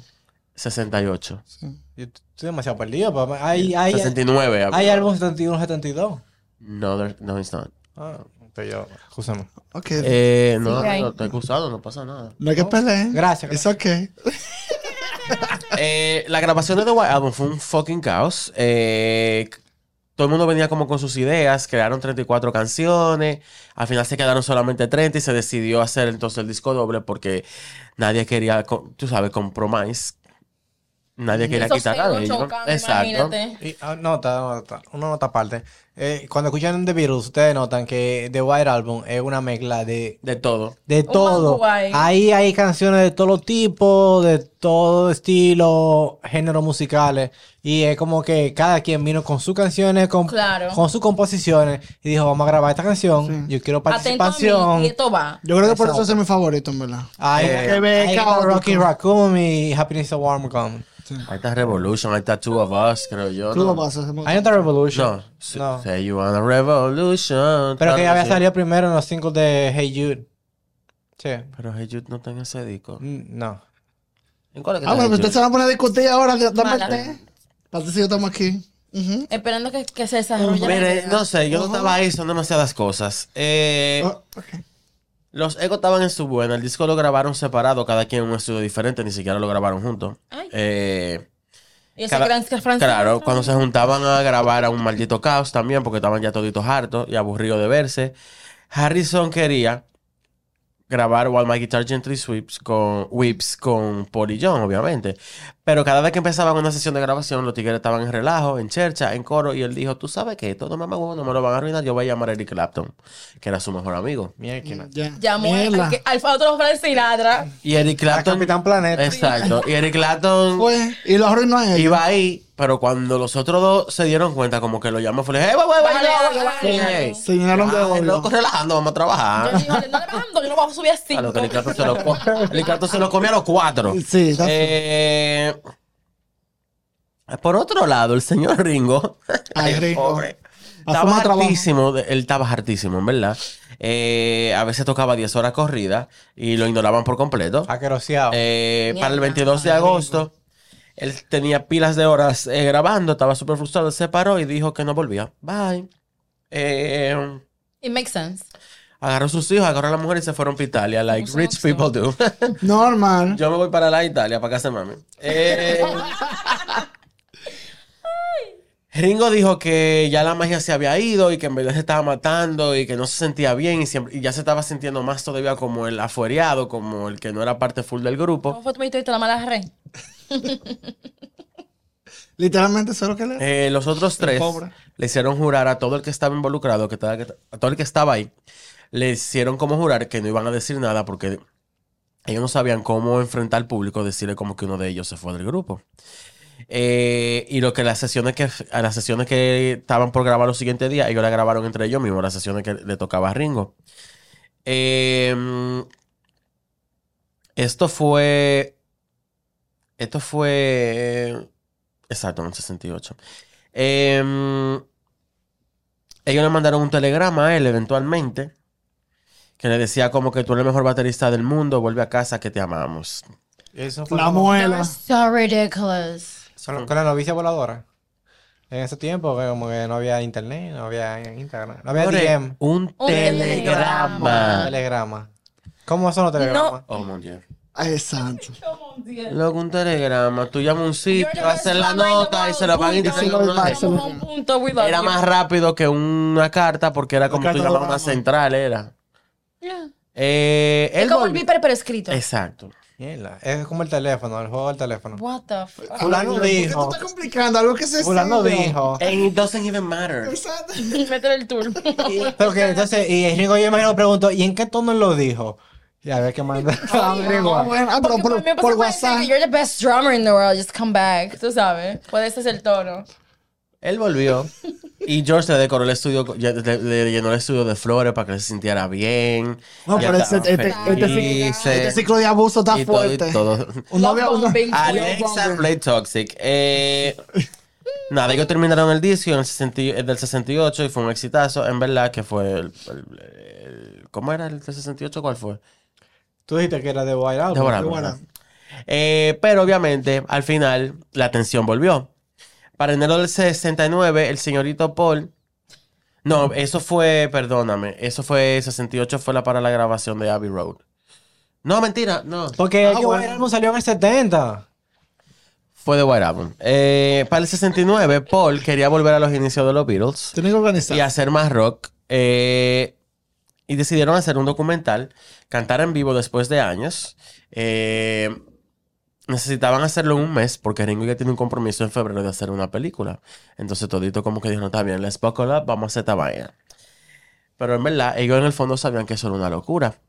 68. Yo estoy demasiado perdido. papá. Hay, hay, 69. hay álbum 71, 72. No, there- no, it's not. Ah, pero yo, escúchame. Ok. Eh, no, Sí, hay. no, estoy acusado, no pasa nada. no hay que pelear. Gracias, Es ok. Eh, la grabación de The White Album fue un fucking caos. Eh, todo el mundo venía como con sus ideas, crearon 34 canciones, al final se quedaron solamente 30 y se decidió hacer entonces el disco doble porque nadie quería, tú sabes, compromise. Nadie quería Esos quitar a ellos. Exacto. Y, ah, nota, nota, una nota aparte. Eh, cuando escuchan The Beatles, ustedes notan que The White Album es una mezcla de, De todo. de todo. Ahí hay canciones de todo tipo, de todo estilo, géneros musicales. Y es como que cada quien vino con sus canciones, con, Claro. con sus composiciones. Y dijo, vamos a grabar esta canción. Yo quiero Atento a mí, participación. y esto va. Yo creo que por eso Exacto. es mi favorito, en verdad. Ahí, Eh, Rocky Raccoon y Happiness a Warm Gun. Ahí está Revolution, ahí está Two of Us, creo yo. Tú ¿no? Ahí no está Revolution. No. sí, No. Say you want a revolution. Pero que ya había salido primero en los singles de Hey Jude. Sí. Pero Hey Jude no está en ese disco. Mm, No. ¿En cuál es que Ah, está bueno, Hey ustedes se Jude? van a poner a discutir ahora. Dame Mala. el té. Para si yo estamos aquí. Ujú. Esperando que, que se desarrolle. la Mire, idea. no sé, yo no estaba ahí, son demasiadas cosas. Eh, Oh, ok. Los Ego estaban en su buena, el disco lo grabaron separado, cada quien en un estudio diferente, ni siquiera lo grabaron juntos. Ay. Eh, Y ese cada- gran francés. claro, cuando se juntaban a grabar a un maldito caos también, porque estaban ya toditos hartos y aburridos de verse. Harrison quería grabar While My Guitar Gently Sweeps con Whips con Paul y John, obviamente. Pero cada vez que empezaban una sesión de grabación, los tigres estaban en relajo, en chercha, en coro, y él dijo, tú sabes que esto no me, no me lo van a arruinar, yo voy a llamar a Eric Clapton, que era su mejor amigo. Mierda. Ya. Llamó al, que- al otro Frank Sinatra. Y Eric Clapton... Capitán Planeta. Exacto. Y Eric Clapton Fue, y lo arruinó a ellos. iba ahí, pero cuando los otros dos se dieron cuenta, como que lo llamó, fue, wey, bájale. hey. Se llenaron de Ay, odio. loco, relajando, vamos a Yo trabajar. le dije, no le bajando, yo no bajo a subir a A cinco. lo que Clapton se lo, Clapton se lo comió a los cuatro. Sí, está Eh, por otro lado, el señor Ringo, Ay, Ringo. pobre, A estaba hartísimo, él estaba hartísimo, en verdad. Eh, a veces tocaba 10 horas corridas y lo ignoraban por completo. Aqueroseado. Eh, para el 22 de agosto, él tenía pilas de horas eh, grabando, estaba súper frustrado, se paró y dijo que no volvía. Bye. Eh, It makes sense. agarró a sus hijos, agarró a la mujer y se fueron para Italia, like rich people do. Normal. Yo me voy para la Italia, para casa de mami. Eh, Ringo dijo que ya la magia se había ido y que en verdad se estaba matando y que no se sentía bien y, siempre, y ya se estaba sintiendo más todavía como el afuereado, como el que no era parte full del grupo. ¿Cómo fue tu la mala rey? Literalmente eso es lo que le... Eh, los otros tres le hicieron jurar a todo el que estaba involucrado, que que- a todo el que estaba ahí, le hicieron como jurar que no iban a decir nada porque ellos no sabían cómo enfrentar al público, decirle como que uno de ellos se fue del grupo. Eh, y lo que las sesiones que a las sesiones que estaban por grabar los siguientes días, ellos la grabaron entre ellos mismos, las sesiones que le tocaba a Ringo. Eh, esto fue. Esto fue. Exacto, en el 68. Eh, ellos le mandaron un telegrama a él eventualmente. Que le decía como que tú eres el mejor baterista del mundo, vuelve a casa que te amamos. Eso fue La como- muela. So ridiculous. con, con la novicia voladora. En ese tiempo, que como que no había internet, no había Instagram, no había DM, Un Un telegrama. telegrama. ¿Cómo son los telegramas? Oh, mon Dieu. Santo. Luego un telegrama, tú llamas a un sitio, haces la nota y se lo punto, we love Era más rápido que una carta porque era como tú llamabas a una central, era. Eh, Es como el viper pero escrito. Exacto. Es como el teléfono, el juego del teléfono. What the fuck? Fulano ¿Por qué tú dijo, estás complicando algo que se fulano dijo. And it doesn't even matter. Exacto. El tour. Pero que entonces, y Ringo yo imagino preguntó, ¿y en qué tono lo dijo? Y a ver qué manda. Ah, bueno, ah, pero por, por por WhatsApp. que you're the best drummer in the world, just come back. Tú sabes, puede ser el tono. Él volvió y George le decoró el estudio, ya- le, le llenó el estudio de flores para que se sintiera bien. No, Ya pero este, este, este, ciclo, felices. este ciclo de abuso está Y todo, y fuerte. todo. Un novio, Love un- bombing. Alexa Play Toxic. Eh, nada, ellos terminaron el disco en el 60 y- el del 68 y fue un exitazo. En verdad que fue el, el- el- ¿Cómo era el del 68? ¿Cuál fue? Tú dijiste que era de. Album. Eh, pero obviamente, al final, la tensión volvió. Para enero del 69, el señorito Paul. No, eso fue, perdóname, eso fue 68, fue la para la grabación de Abbey Road. No, mentira, no. Porque Ah, bueno. White Album salió en el 70. Fue de White Album. Eh, para el 69, Paul quería volver a los inicios de los Beatles Tienen que organizar. y hacer más rock. eh, y decidieron hacer un documental, cantar en vivo después de años. eh, necesitaban hacerlo en un mes porque Ringo ya tiene un compromiso en febrero de hacer una película. Entonces todito como que dijo, no, está bien, let's buckle up, vamos a hacer esta vaina. Pero en verdad, ellos en el fondo sabían que eso era una locura.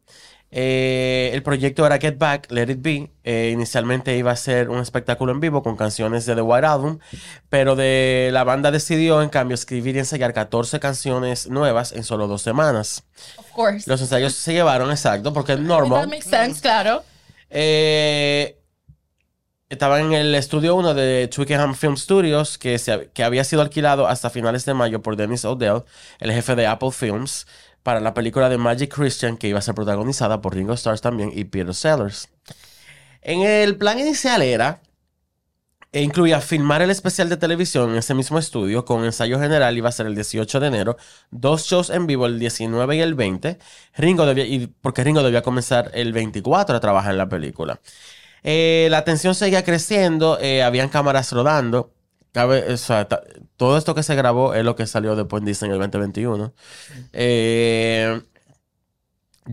Eh, el proyecto era Get Back, Let It Be. Eh, inicialmente iba a ser un espectáculo en vivo con canciones de The White Album, pero de, la banda decidió en cambio escribir y ensayar 14 canciones nuevas en solo dos semanas. Of course. Los ensayos se llevaron, exacto, porque es That normal. makes sense, claro. Eh, estaba en el estudio 1 de Twickenham Film Studios, que, se- que había sido alquilado hasta finales de mayo por Dennis O'Dell, el jefe de Apple Films, para la película de Magic Christian, que iba a ser protagonizada por Ringo Starr también y Peter Sellers. En el plan inicial era e incluía filmar el especial de televisión en ese mismo estudio con ensayo general iba a ser el 18 de enero, dos shows en vivo el 19 y el 20, Ringo debía, y porque Ringo debía comenzar el 24 a trabajar en la película. Eh, la tensión seguía creciendo, eh, habían cámaras rodando, cabe- o sea, ta- todo esto que se grabó es lo que salió después en Disney en el 2021. Eh,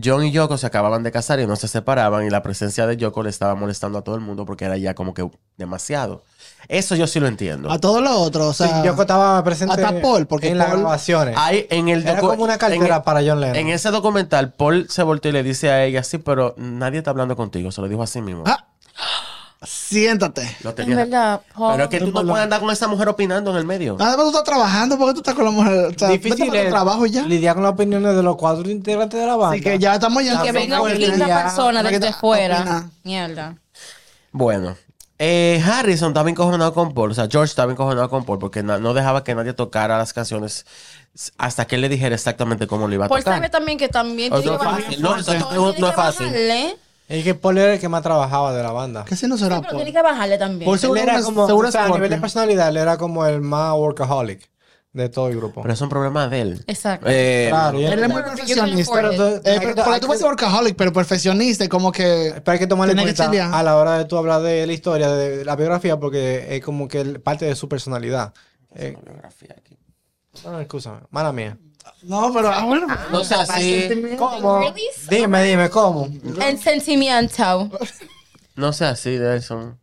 John y Yoko se acababan de casar y no se separaban y la presencia de Yoko le estaba molestando a todo el mundo porque era ya como que demasiado. Eso yo sí lo entiendo. A todo lo otro, o Sí, sea. Yoko estaba presente hasta Paul, porque en las grabaciones. Hay en el Era como una cartera el- para John Lennon. En ese documental, Paul se volteó y le dice a ella, sí, pero nadie está hablando contigo. Se lo dijo así mismo. Ah, siéntate. Lo tenía- verdad, Paul. Pero es que tú no Paul- puedes andar con esa mujer opinando en el medio. Nada más tú estás trabajando porque tú estás con la mujer. O sea, Difícil vete para tu es trabajo y ya. lidiar con las opiniones de los cuatro integrantes de la banda. Así que ya estamos ya. que También venga una quinta persona que desde fuera. Mierda. Bueno, eh, Harrison estaba encojonado con Paul, o sea, George estaba encojonado con Paul porque no dejaba que nadie tocara las canciones hasta que él le dijera exactamente cómo lo iba a Paul tocar. sabe también que también tiene que bajarle. No, no- Paul es que fácil. bajarle. Es que Paul era el que más trabajaba de la banda. Que si no será Sí, pero Paul. tiene que bajarle también. Paul Él seguro era es- como, seguro o sea, a nivel de personalidad, él era como el más workaholic de todo el grupo. Pero es un problema de él. Exacto. Eh, Claro, Él es muy perfeccionista. Pero, afford tú- eh, pero, pero tú puedes ser workaholic, pero perfeccionista, y como que. Pero hay que tomarle que cuenta a la hora de tú hablar de la historia, de la biografía, porque es como que el- parte de su personalidad. Eh, no, excúsame, mala mía. No, pero. Ah, bueno. No sea así. ¿Cómo? Dime, dime, ¿cómo? En sentimiento. No sea así, Delson.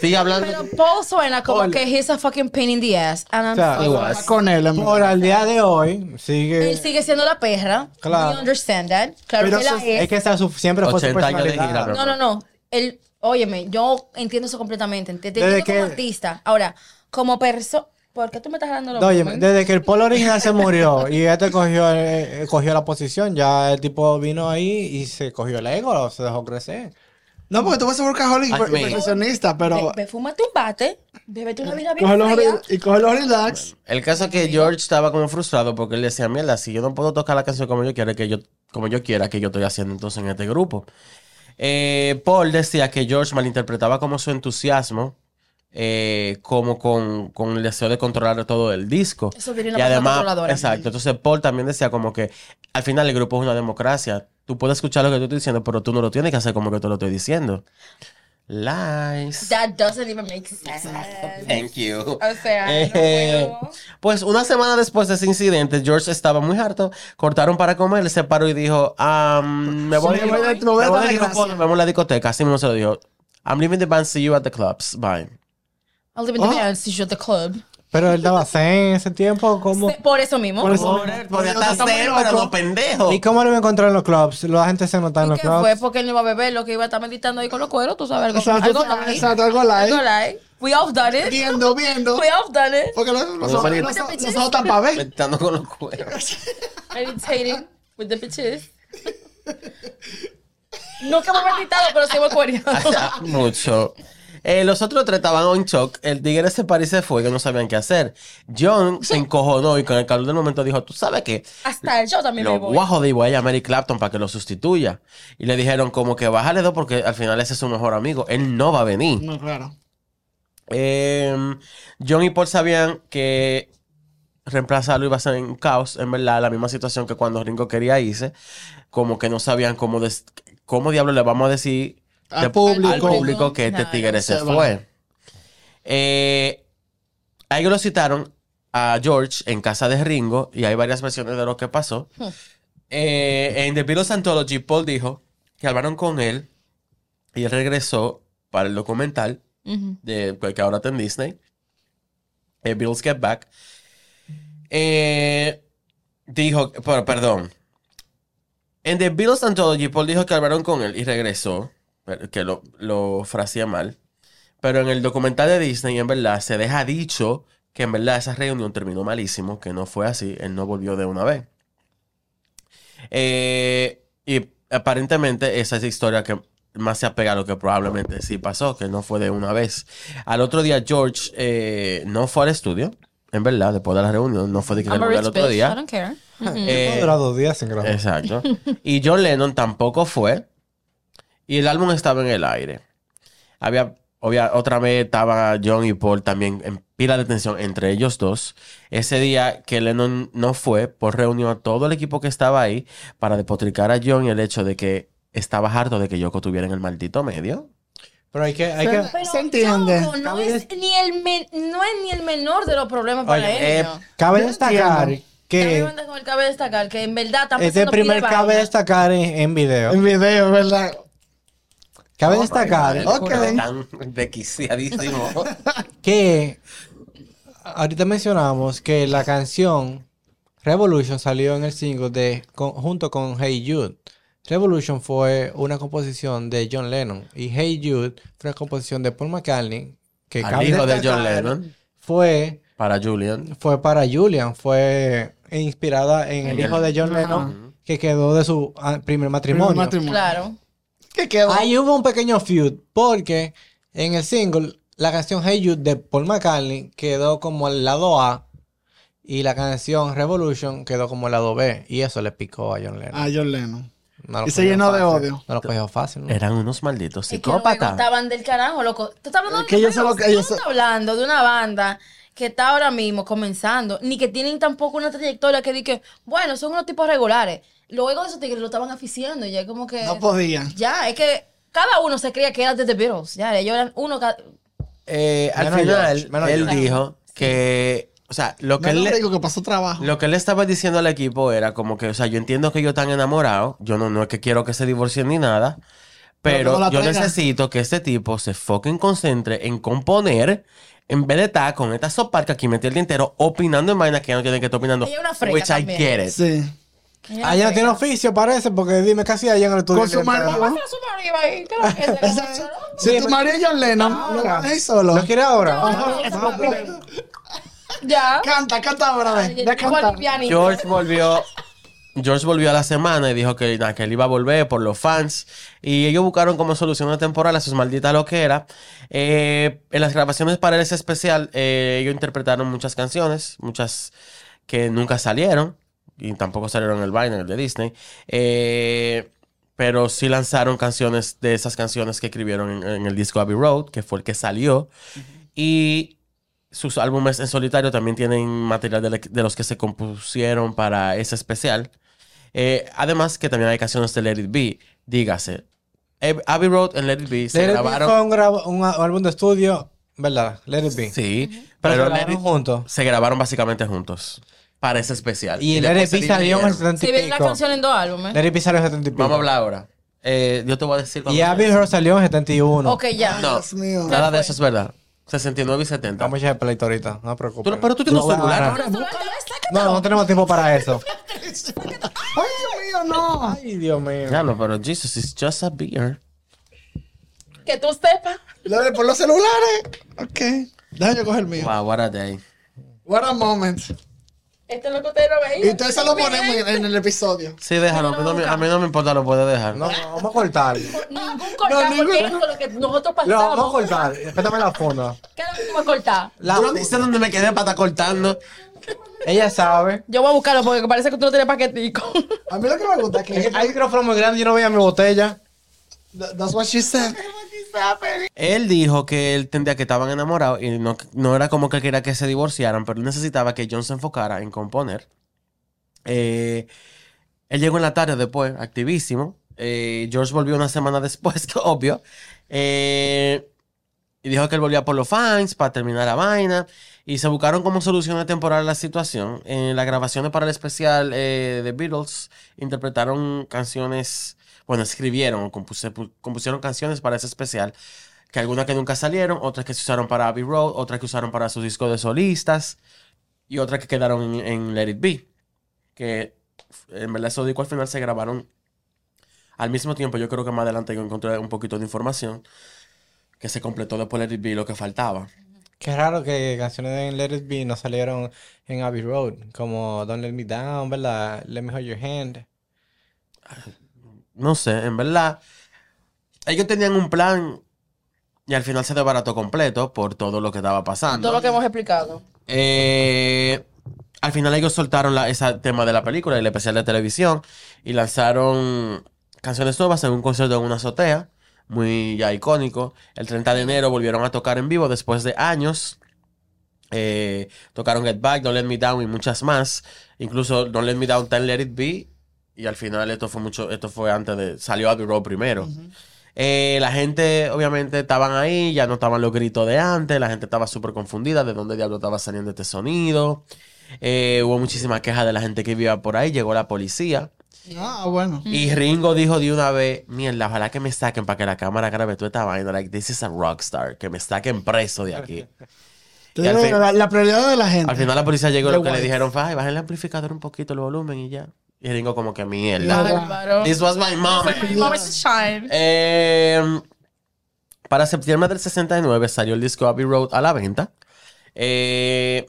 Sigue hablando. Pero Paul suena como Paul. que he's a fucking pain in the ass. And I'm O sea, so igual. Con él. Por al día de hoy, sigue. Él sigue siendo la perra. Claro. We understand that. Claro Pero que la es. Es que esa su- siempre fue su 80 años de personalidad. gira, No, no, no. Él, óyeme, yo entiendo eso completamente. Te, entiendo como que- artista. Ahora, como persona. ¿Por qué tú me estás dando lo Oye, mismo? desde que el polo original se murió y este cogió, eh, cogió la posición, ya el tipo vino ahí y se cogió el ego, se dejó crecer. No, porque tú vas a ser workaholic me- perfeccionista, pero. Ve, ve, fúmate un bate. Bébete una vida bien Coge los y coge los relax. El caso es que George estaba como frustrado porque él decía, mierda, si yo no puedo tocar la canción como yo quiera, que yo, como yo quiera, que yo estoy haciendo entonces en este grupo. Eh, Paul decía que George malinterpretaba como su entusiasmo, eh, como con, con el deseo de controlar todo el disco. Eso viene una y además, controladora. exacto. Entonces Paul también decía como que al final el grupo es una democracia. Tú puedes escuchar lo que yo estoy diciendo, pero tú no lo tienes que hacer como que te lo estoy diciendo. Lies. That doesn't even make sense. Thank you. O sea, Eh, no pues una semana después de ese incidente, George estaba muy harto, cortaron para comer, se paró y dijo, "Am, me voy, Sí, me voy voy, a- me voy me voy la grupo, gracia". nos vemos en la discoteca, así mismo se lo dijo. I'm leaving the band, see you at the clubs, bye. I'll live in the Oh. the club. Pero él daba zen en ese tiempo, ¿cómo? Por eso mismo. Por eso- Joder, podía estar loco. pero no pendejo. ¿Y cómo lo iba a encontrar en los clubs? La gente se nota en ¿Y los qué fue? clubs. Porque él no iba a beber, lo que iba a estar meditando ahí con los cueros, tú sabes, algo, Exacto, algo light. exacto, algo Algo light. light. We all done it. Viendo, viendo. We all done it. Porque los, los, los, los- los- los ojos están para ver. Estando con los cueros. Meditating with the bitches. Nunca hemos meditado, pero sí hemos cuereado. Mucho. Eh, los otros tres estaban en shock. El tigre se se fue, que no sabían qué hacer. John se encojonó y con el calor del momento dijo, ¿tú sabes qué? Hasta yo también me Lo voy. voy a joder y voy a llamar a Eric Clapton para que lo sustituya. Y le dijeron como que bájale dos porque al final ese es su mejor amigo. Él no va a venir. No, claro. Eh, John y Paul sabían que reemplazarlo iba a ser un caos. En verdad, la misma situación que cuando Ringo quería irse. Como que no sabían cómo, cómo diablo le vamos a decir Al público. al público que este tigre se fue. Eh, a ellos lo citaron a George en casa de Ringo y hay varias versiones de lo que pasó. Eh, en The Beatles Anthology, Paul dijo que hablaron con él y él regresó para el documental de, que ahora está en Disney, eh, Beatles Get Back, eh, dijo, pero, perdón, en The Beatles Anthology, Paul dijo que hablaron con él y regresó, que lo, lo fraseé mal, pero en el documental de Disney, en verdad, se deja dicho que en verdad esa reunión terminó malísimo, que no fue así, él no volvió de una vez. Eh, y aparentemente esa es la historia que más se apega a lo que probablemente sí pasó, que no fue de una vez. Al otro día George eh, no fue al estudio, en verdad, después de la reunión, no fue de que al otro bitch. I día. don't care. Eh, Duró dos días sin grabar. Exacto. Y John Lennon tampoco fue. Y el álbum estaba en el aire. Había, obvia- otra vez estaba John y Paul también en pila de tensión entre ellos dos. Ese día que Lennon no fue, Paul reunió a todo el equipo que estaba ahí para despotricar a John y el hecho de que estaba harto de que Yoko tuviera en el maldito medio. Pero hay que, hay que, Pero, Se entiende. Yoko, no, es ni el men- no es ni el menor de los problemas para Oye, ellos. cabe Yo destacar. Que que con el cabe destacar que en verdad este primer cabe destacar en, en video. El video, ¿verdad? Cabe Oh, destacar my God. Ok. Tan desquiciadísimo. que ahorita mencionamos que la canción Revolution salió en el single de con- junto con Hey Jude. Revolution fue una composición de John Lennon y Hey Jude fue una composición de Paul McCartney que Al cabe hijo de John Lennon, fue para Julian. fue para Julian, fue inspirada en el hijo el- de John Lennon que quedó de su ah, primer matrimonio. Primer matrimonio. Claro. ¿Qué quedó? Ahí hubo un pequeño feud porque en el single la canción Hey Jude de Paul McCartney quedó como el lado A y la canción Revolution quedó como el lado B y eso le picó a John Lennon. A John Lennon. No y se llenó de odio. No lo cogió fácil. ¿no? Eran unos malditos Es que psicópatas. estaban del carajo, loco. Tú estás hablando, Es que lo estás hablando de una banda que está ahora mismo comenzando, ni que tienen tampoco una trayectoria que di que, bueno, son unos tipos regulares. Luego de esos tigres lo estaban aficiando, ya como que... No podían. Ya, es que cada uno se creía que era de The Beatles. Ya, ellos eran uno... ca- Eh, al Menos final, menos él dijo que, o sea, lo que, No, él no le, digo que pasó trabajo. lo que él le estaba diciendo al equipo era como que, o sea, yo entiendo que ellos están enamorados, yo no, no es que quiero que se divorcien ni nada, Pero yo necesito que este tipo se fucking concentre en componer en vez de estar con esta sopa que aquí metió el día entero opinando en vainas que ya no tienen que estar opinando. Ella una freca Which I también. get it. Sí. Ella Ah, no tiene oficio, parece, porque dime casi allá en el estudio. Con su marido. Si tu marido es John Lennon, lo dejas solo. ¿Lo quiere ahora? Ya. Canta, canta ahora. George volvió. George volvió a la semana y dijo que, nada, que él iba a volver por los fans. Y ellos buscaron como solución temporal a sus malditas loqueras. Eh, en las grabaciones para ese especial, eh, ellos interpretaron muchas canciones, muchas que nunca salieron. Y tampoco salieron en el Vine, en el de Disney. Eh, pero sí lanzaron canciones de esas canciones que escribieron en, en el disco Abbey Road, que fue el que salió. Y sus álbumes en solitario también tienen material de, de los que se compusieron para ese especial. Eh, además que también hay canciones de Let It Be. Dígase, Abbey Road en Let It Be se Let It Be grabaron... fue un, álbum de estudio, ¿verdad? Let It Be. Sí, Pero, pero se grabaron juntos. se grabaron básicamente juntos para ese especial. Y se Be salió en el dividieron. 70 Si y ven la canción en dos álbumes. Be salió en el 70 y pico. Vamos a hablar ahora. Eh, yo te voy a decir... cuando Y Abbey Road salió en 71. Ok, ya. No, Dios mío. nada de eso es verdad. 69 y 70. Vamos a echar pleito ahorita, no te preocupes. Tú- pero tú tienes un celular ahora. No, no tenemos tiempo para eso. Ay, Dios mío, no. Ay, Dios mío. Ya no, pero Jesus is just a beer. Que tú sepas. Lo de por los celulares. Ok. Déjame yo coger el mío. Wow, what a day. What a moment. Esto es lo que ustedes no Y veían. ustedes se lo ponemos en, en el episodio. Sí, déjalo. A mí, no me, a mí no me importa, lo puedes dejar. No, no, vamos a cortar. Ningún cortar, No, porque ningún- eso es lo que nosotros No, vamos a pasamos. cortar. Respétame la funda. ¿Qué es lo que tú vas a cortar? La Tú no dices dónde me quedé para estar cortando. Ella sabe. Yo voy a buscarlo porque parece que tú no tienes paquetico. A mí lo que me gusta es que hay micrófono muy grande, yo no veía mi botella. Th- That's what she said. Él dijo que él tendría que estaban enamorados y no, no era como que él quería que se divorciaran, pero él necesitaba que John se enfocara en componer. Eh, él llegó en la tarde después, activísimo. Eh, George volvió una semana después, obvio. Eh, y dijo que él volvía por los fans para terminar la vaina. Y se buscaron como solución temporal a la situación. En las grabaciones para el especial eh, de Beatles interpretaron canciones, bueno, escribieron o compusieron canciones para ese especial que algunas que nunca salieron, otras que se usaron para Abbey Road, otras que usaron para sus discos de solistas y otras que quedaron en, en Let It Be. Que en verdad esos discos al final se grabaron al mismo tiempo. Yo creo que más adelante yo encontré un poquito de información que se completó después Let It Be lo que faltaba. Qué raro que canciones de Let It Be no salieron en Abbey Road, como Don't Let Me Down, ¿verdad? Let Me Hold Your Hand. No sé, en verdad. Ellos tenían un plan y al final se desbarató completo por todo lo que estaba pasando. Todo lo que hemos explicado. Eh, al final ellos soltaron la- ese tema de la película y el especial de televisión y lanzaron canciones nuevas en un concierto en una azotea, muy ya icónico. El 30 de enero volvieron a tocar en vivo después de años. Eh, tocaron Get Back, Don't Let Me Down y muchas más. Incluso Don't Let Me Down, Time Let It Be. Y al final esto fue mucho, esto fue antes de, salió Abbey Road primero. Eh, la gente, obviamente, estaban ahí, ya no estaban los gritos de antes, la gente estaba súper confundida de dónde diablo estaba saliendo este sonido. Eh, hubo muchísimas quejas de la gente que vivía por ahí, llegó la policía. Ah, bueno. Y Ringo dijo de una vez, mierda, ojalá que me saquen para que la cámara grabe toda esta vaina. Like, this is a rockstar, que me saquen preso de aquí. Fin- la, la prioridad de la gente. Al final la policía llegó y lo que le dijeron fue, ay, bajen el amplificador un poquito el volumen y ya. Y Ringo como que mierda. This was my mom. Moment shine. Eh, para septiembre del 69 salió el disco Abbey Road a la venta. Eh,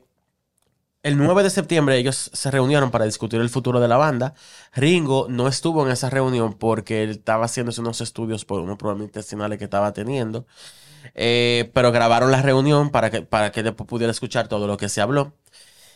el 9 de septiembre ellos se reunieron para discutir el futuro de la banda. Ringo no estuvo en esa reunión porque él estaba haciéndose unos estudios por unos problemas intestinales que estaba teniendo. Eh, pero grabaron la reunión para que, para que después pudiera escuchar todo lo que se habló.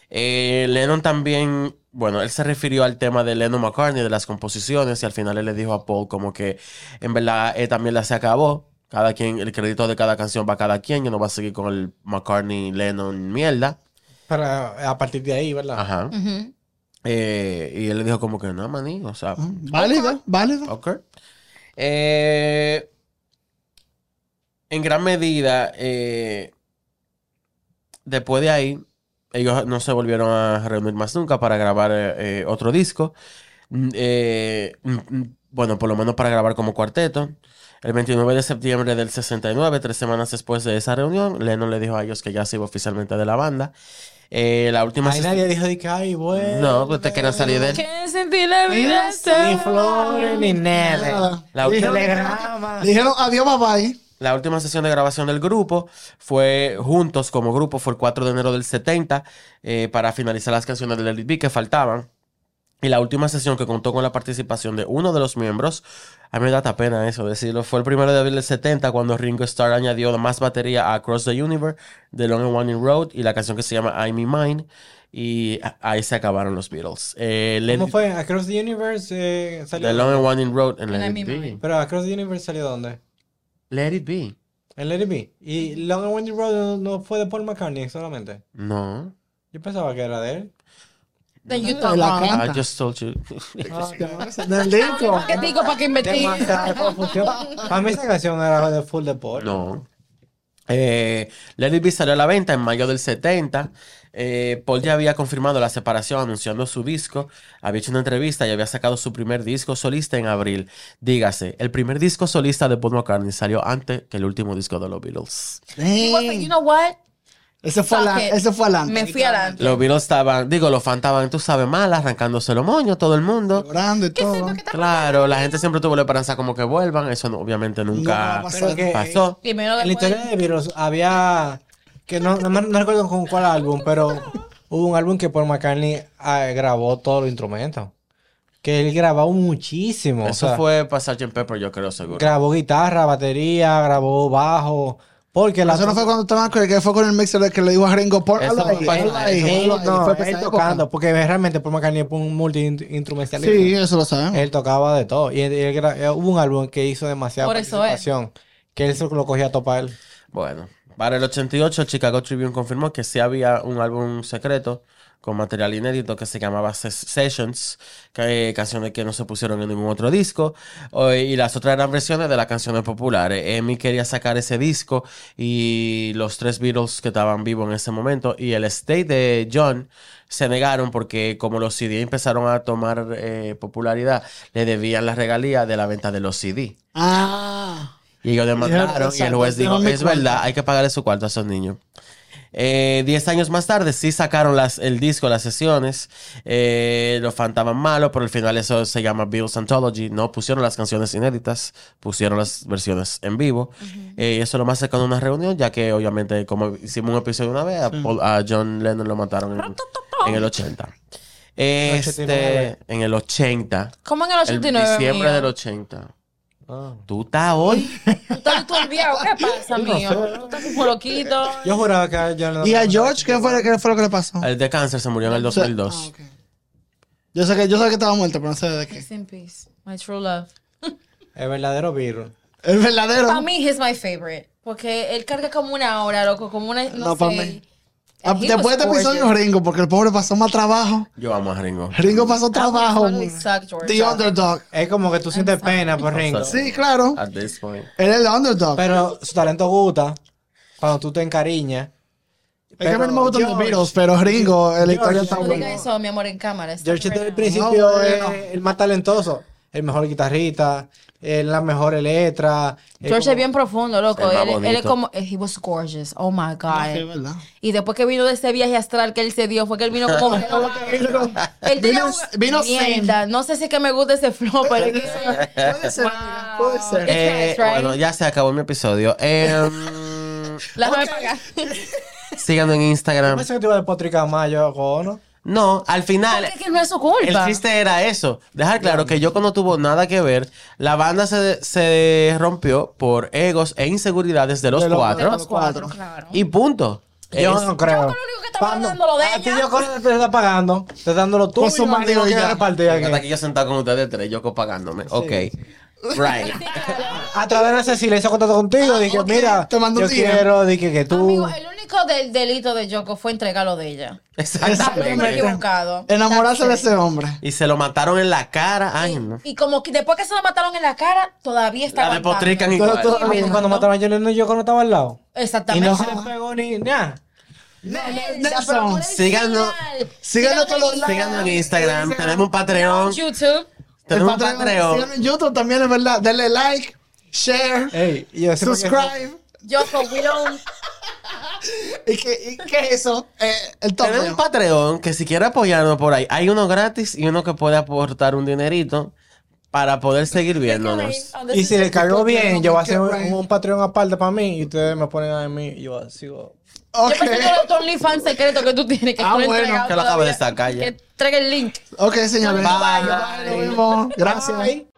Eh, Lennon también, bueno, él se refirió al tema de Lennon McCartney, de las composiciones, y al final él le dijo a Paul como que en verdad él también la se acabó. Cada quien, el crédito de cada canción va a cada quien, yo no va a seguir con el McCartney Lennon mierda. Pero a partir de ahí, ¿verdad? Ajá. Eh, y él le dijo como que no, maní, o sea, Mm, Válido, válido. Ok. Eh, en gran medida, eh, después de ahí, ellos no se volvieron a reunir más nunca para grabar eh, eh, otro disco. Mm, eh, mm, mm, bueno, por lo menos para grabar como cuarteto. El 29 de septiembre del 69, tres semanas después de esa reunión, Lennon le dijo a ellos que ya se iba oficialmente de la banda. Eh, la última... Ses- nadie dijo de que, ay, bueno. No, pues te quieren salir de él. Que sentí la vida Ni flores, ni nada. La última- Telegrama. Dijeron adiós, bye bye. La última sesión de grabación del grupo fue juntos como grupo, fue el 4 de enero del 70 eh, para finalizar las canciones de Let It que faltaban. Y la última sesión que contó con la participación de uno de los miembros, a mí me da pena eso decirlo, fue el primero de abril del 70 cuando Ringo Starr añadió más batería a Across the Universe de Long and Winding Road y la canción que se llama I'm Me Mine. Y ahí se acabaron los Beatles. Eh, ¿Cómo fue? Across the Universe eh, salió. The Long and Winding Road en. Mine. Pero Across the Universe salió dónde? Let It Be. En Let It Be. Y Long and Winding Road no, no fue de Paul McCartney solamente. No. Yo pensaba que era de él. Then you La canta. I just told you. Del disco. ¿Qué digo para que investigue? Para mí esa canción era de full de Paul. No. Eh, Let It salió a la venta en mayo del 70. Eh, Paul ya había confirmado la separación anunciando su disco. Había hecho una entrevista y había sacado su primer disco solista en abril. Dígase, el primer disco solista de Paul McCartney salió antes que el último disco de los Beatles. He was like, you know what? Ese fue, Fuck la, ese fue adelante. Me fui adelante. Los Beatles estaban, digo, los fans estaban, tú sabes, mal, arrancándose los moños, todo el mundo. Llorando y todo. Claro, la gente siempre tuvo la esperanza como que vuelvan. Eso no- obviamente No nunca. Pero que pasó. En la historia de Beatles había. Que no, no, me- no recuerdo con cuál álbum, pero hubo un álbum que Paul McCartney ah, grabó todos los instrumentos. Que él grabó muchísimo. o Eso sea, fue para Sgt. Pepper, yo creo, seguro. Grabó guitarra, batería, grabó bajo. Porque la Eso no fue cuando estaban con que fue con el mixer que le dijo a Ringo, por Eso fue- Él, no, Fue para él esa tocando, porque realmente Paul McCartney es un multi-instrumentalista. Sí, eso lo sabemos. Él tocaba de todo. Y él- él eh, hubo un álbum que hizo demasiada Por eso es. participación. Que él se lo cogía a topar él. Bueno, para el 88, el Chicago Tribune confirmó que sí había un álbum secreto con material inédito que se llamaba Ses- Sessions, que, canciones que no se pusieron en ningún otro disco, y las otras eran versiones de las canciones populares. Amy quería sacar ese disco y los tres Beatles que estaban vivos en ese momento y el estate de John se negaron porque como los CD empezaron a tomar eh, popularidad, le debían la regalía de la venta de los CD. Ah. Y ellos demandaron y el juez dijo, es cuarto". verdad, hay que pagarle su cuarto a esos niños. Eh, diez años más tarde sí sacaron las, el disco, las sesiones. Eh, los fantamas malos, pero al final eso se llama Bill's Anthology. No pusieron las canciones inéditas, pusieron las versiones en vivo. Eh, y eso lo más cercano a una reunión, ya que obviamente, como hicimos un episodio una vez, a, Paul- a John Lennon lo mataron en, en el 80. Este, 89. en el 80. ¿Cómo en el El 89? diciembre mío? del 80. Ah. ¿Tú estás hoy? ¿Tú estás turbiado? ¿Qué pasa, mío? Tú estás como loquito. Yo juraba que ya no. ¿Y a George qué fue, qué fue lo que le pasó? El de cáncer se murió en el 2002. Ah, ok. Yo sé que yo sé que estaba muerto, pero no sé de qué. Rest in peace. My true love. El verdadero virus. El verdadero. Para mí, he's my favorite. Porque él carga como una hora, loco. Como una. No, No, pa' sé. mí. And Ah, Después de este episodio. Ringo, porque el pobre pasó más trabajo. Yo amo a Ringo. Ringo pasó I trabajo. totally suck. The underdog. Es como que tú sientes pena por Ringo. Sí, claro. At this point. Él es el underdog. Pero su talento gusta cuando tú te encariñas. es que a mí no me gustan los Beatles, pero Ringo, la historia está No buena. diga eso, mi amor, en cámara. Está George desde el principio No, es el más talentoso. El mejor guitarrista, es la mejor letra. George es bien profundo, loco. Él, él es como. He was gorgeous. Oh my God. Sí, es verdad. Y después que vino de ese viaje astral que él se dio, fue que él vino como. él Vino- vino Mierda, No sé si es que me gusta ese flow, pero. Puede ser, Wow. puede ser. Eh, right? Bueno, ya se acabó mi episodio. Eh, La voy a pagar. síganme en Instagram. Pensé que te iba a despotricar más yo, ¿no? No, al final. Es que no es su El culpa. chiste era eso. Dejar claro que Yoko no tuvo nada que ver. La banda se, se rompió por egos e inseguridades de los De los- De cuatro. los cuatro, claro. Y punto. Yo Es- no creo. lo único que estaba dando lo de A ti ella. yo creo que te está pagando. Te está dando lo tuyo. Con su repartir aquí. Hasta aquí yo sentado con ustedes tres, Yoko pagándome. Ok. Right. A través de Cecilia hizo contacto contigo. Dije, ok, mira, te mando yo quiero, dije que tú. Amigo, el único del delito de Yoko fue entregarlo de ella. No Exactamente. equivocado. Enamorarse de ese hombre. Y se lo mataron en la cara. Ay, no. Y como que después que se lo mataron en la cara, todavía está La depotrican igual. tú- Ah, porque cuando mataron a John Lennon, yo no estaba al lado. Y Exactamente. no se le pegó ni nada. Nelson, síganos- síganos todos los likes. Síganos en Instagram. Tenemos un Patreon. YouTube. El Tenemos un Patreon, Patreon. síganos en YouTube también, es verdad. Denle like, share, Ey, yo subscribe. Yoko, we don't... ¿Y qué, y qué es eso? Eh, el. Tenemos un Patreon que si quiere apoyarnos por ahí, hay uno gratis y uno que puede aportar un dinerito para poder seguir viéndonos. Y si le cayó bien, yo voy a hacer un, un Patreon aparte para mí y ustedes me ponen a mí y yo sigo. Ok, Yo pensé que era tu OnlyFans secreto que tú tienes que Ah, bueno, entregado que lo acabo de sacar ya. Que traiga el link. ok, señores. Bye. Bye, nos vemos. Gracias. Bye.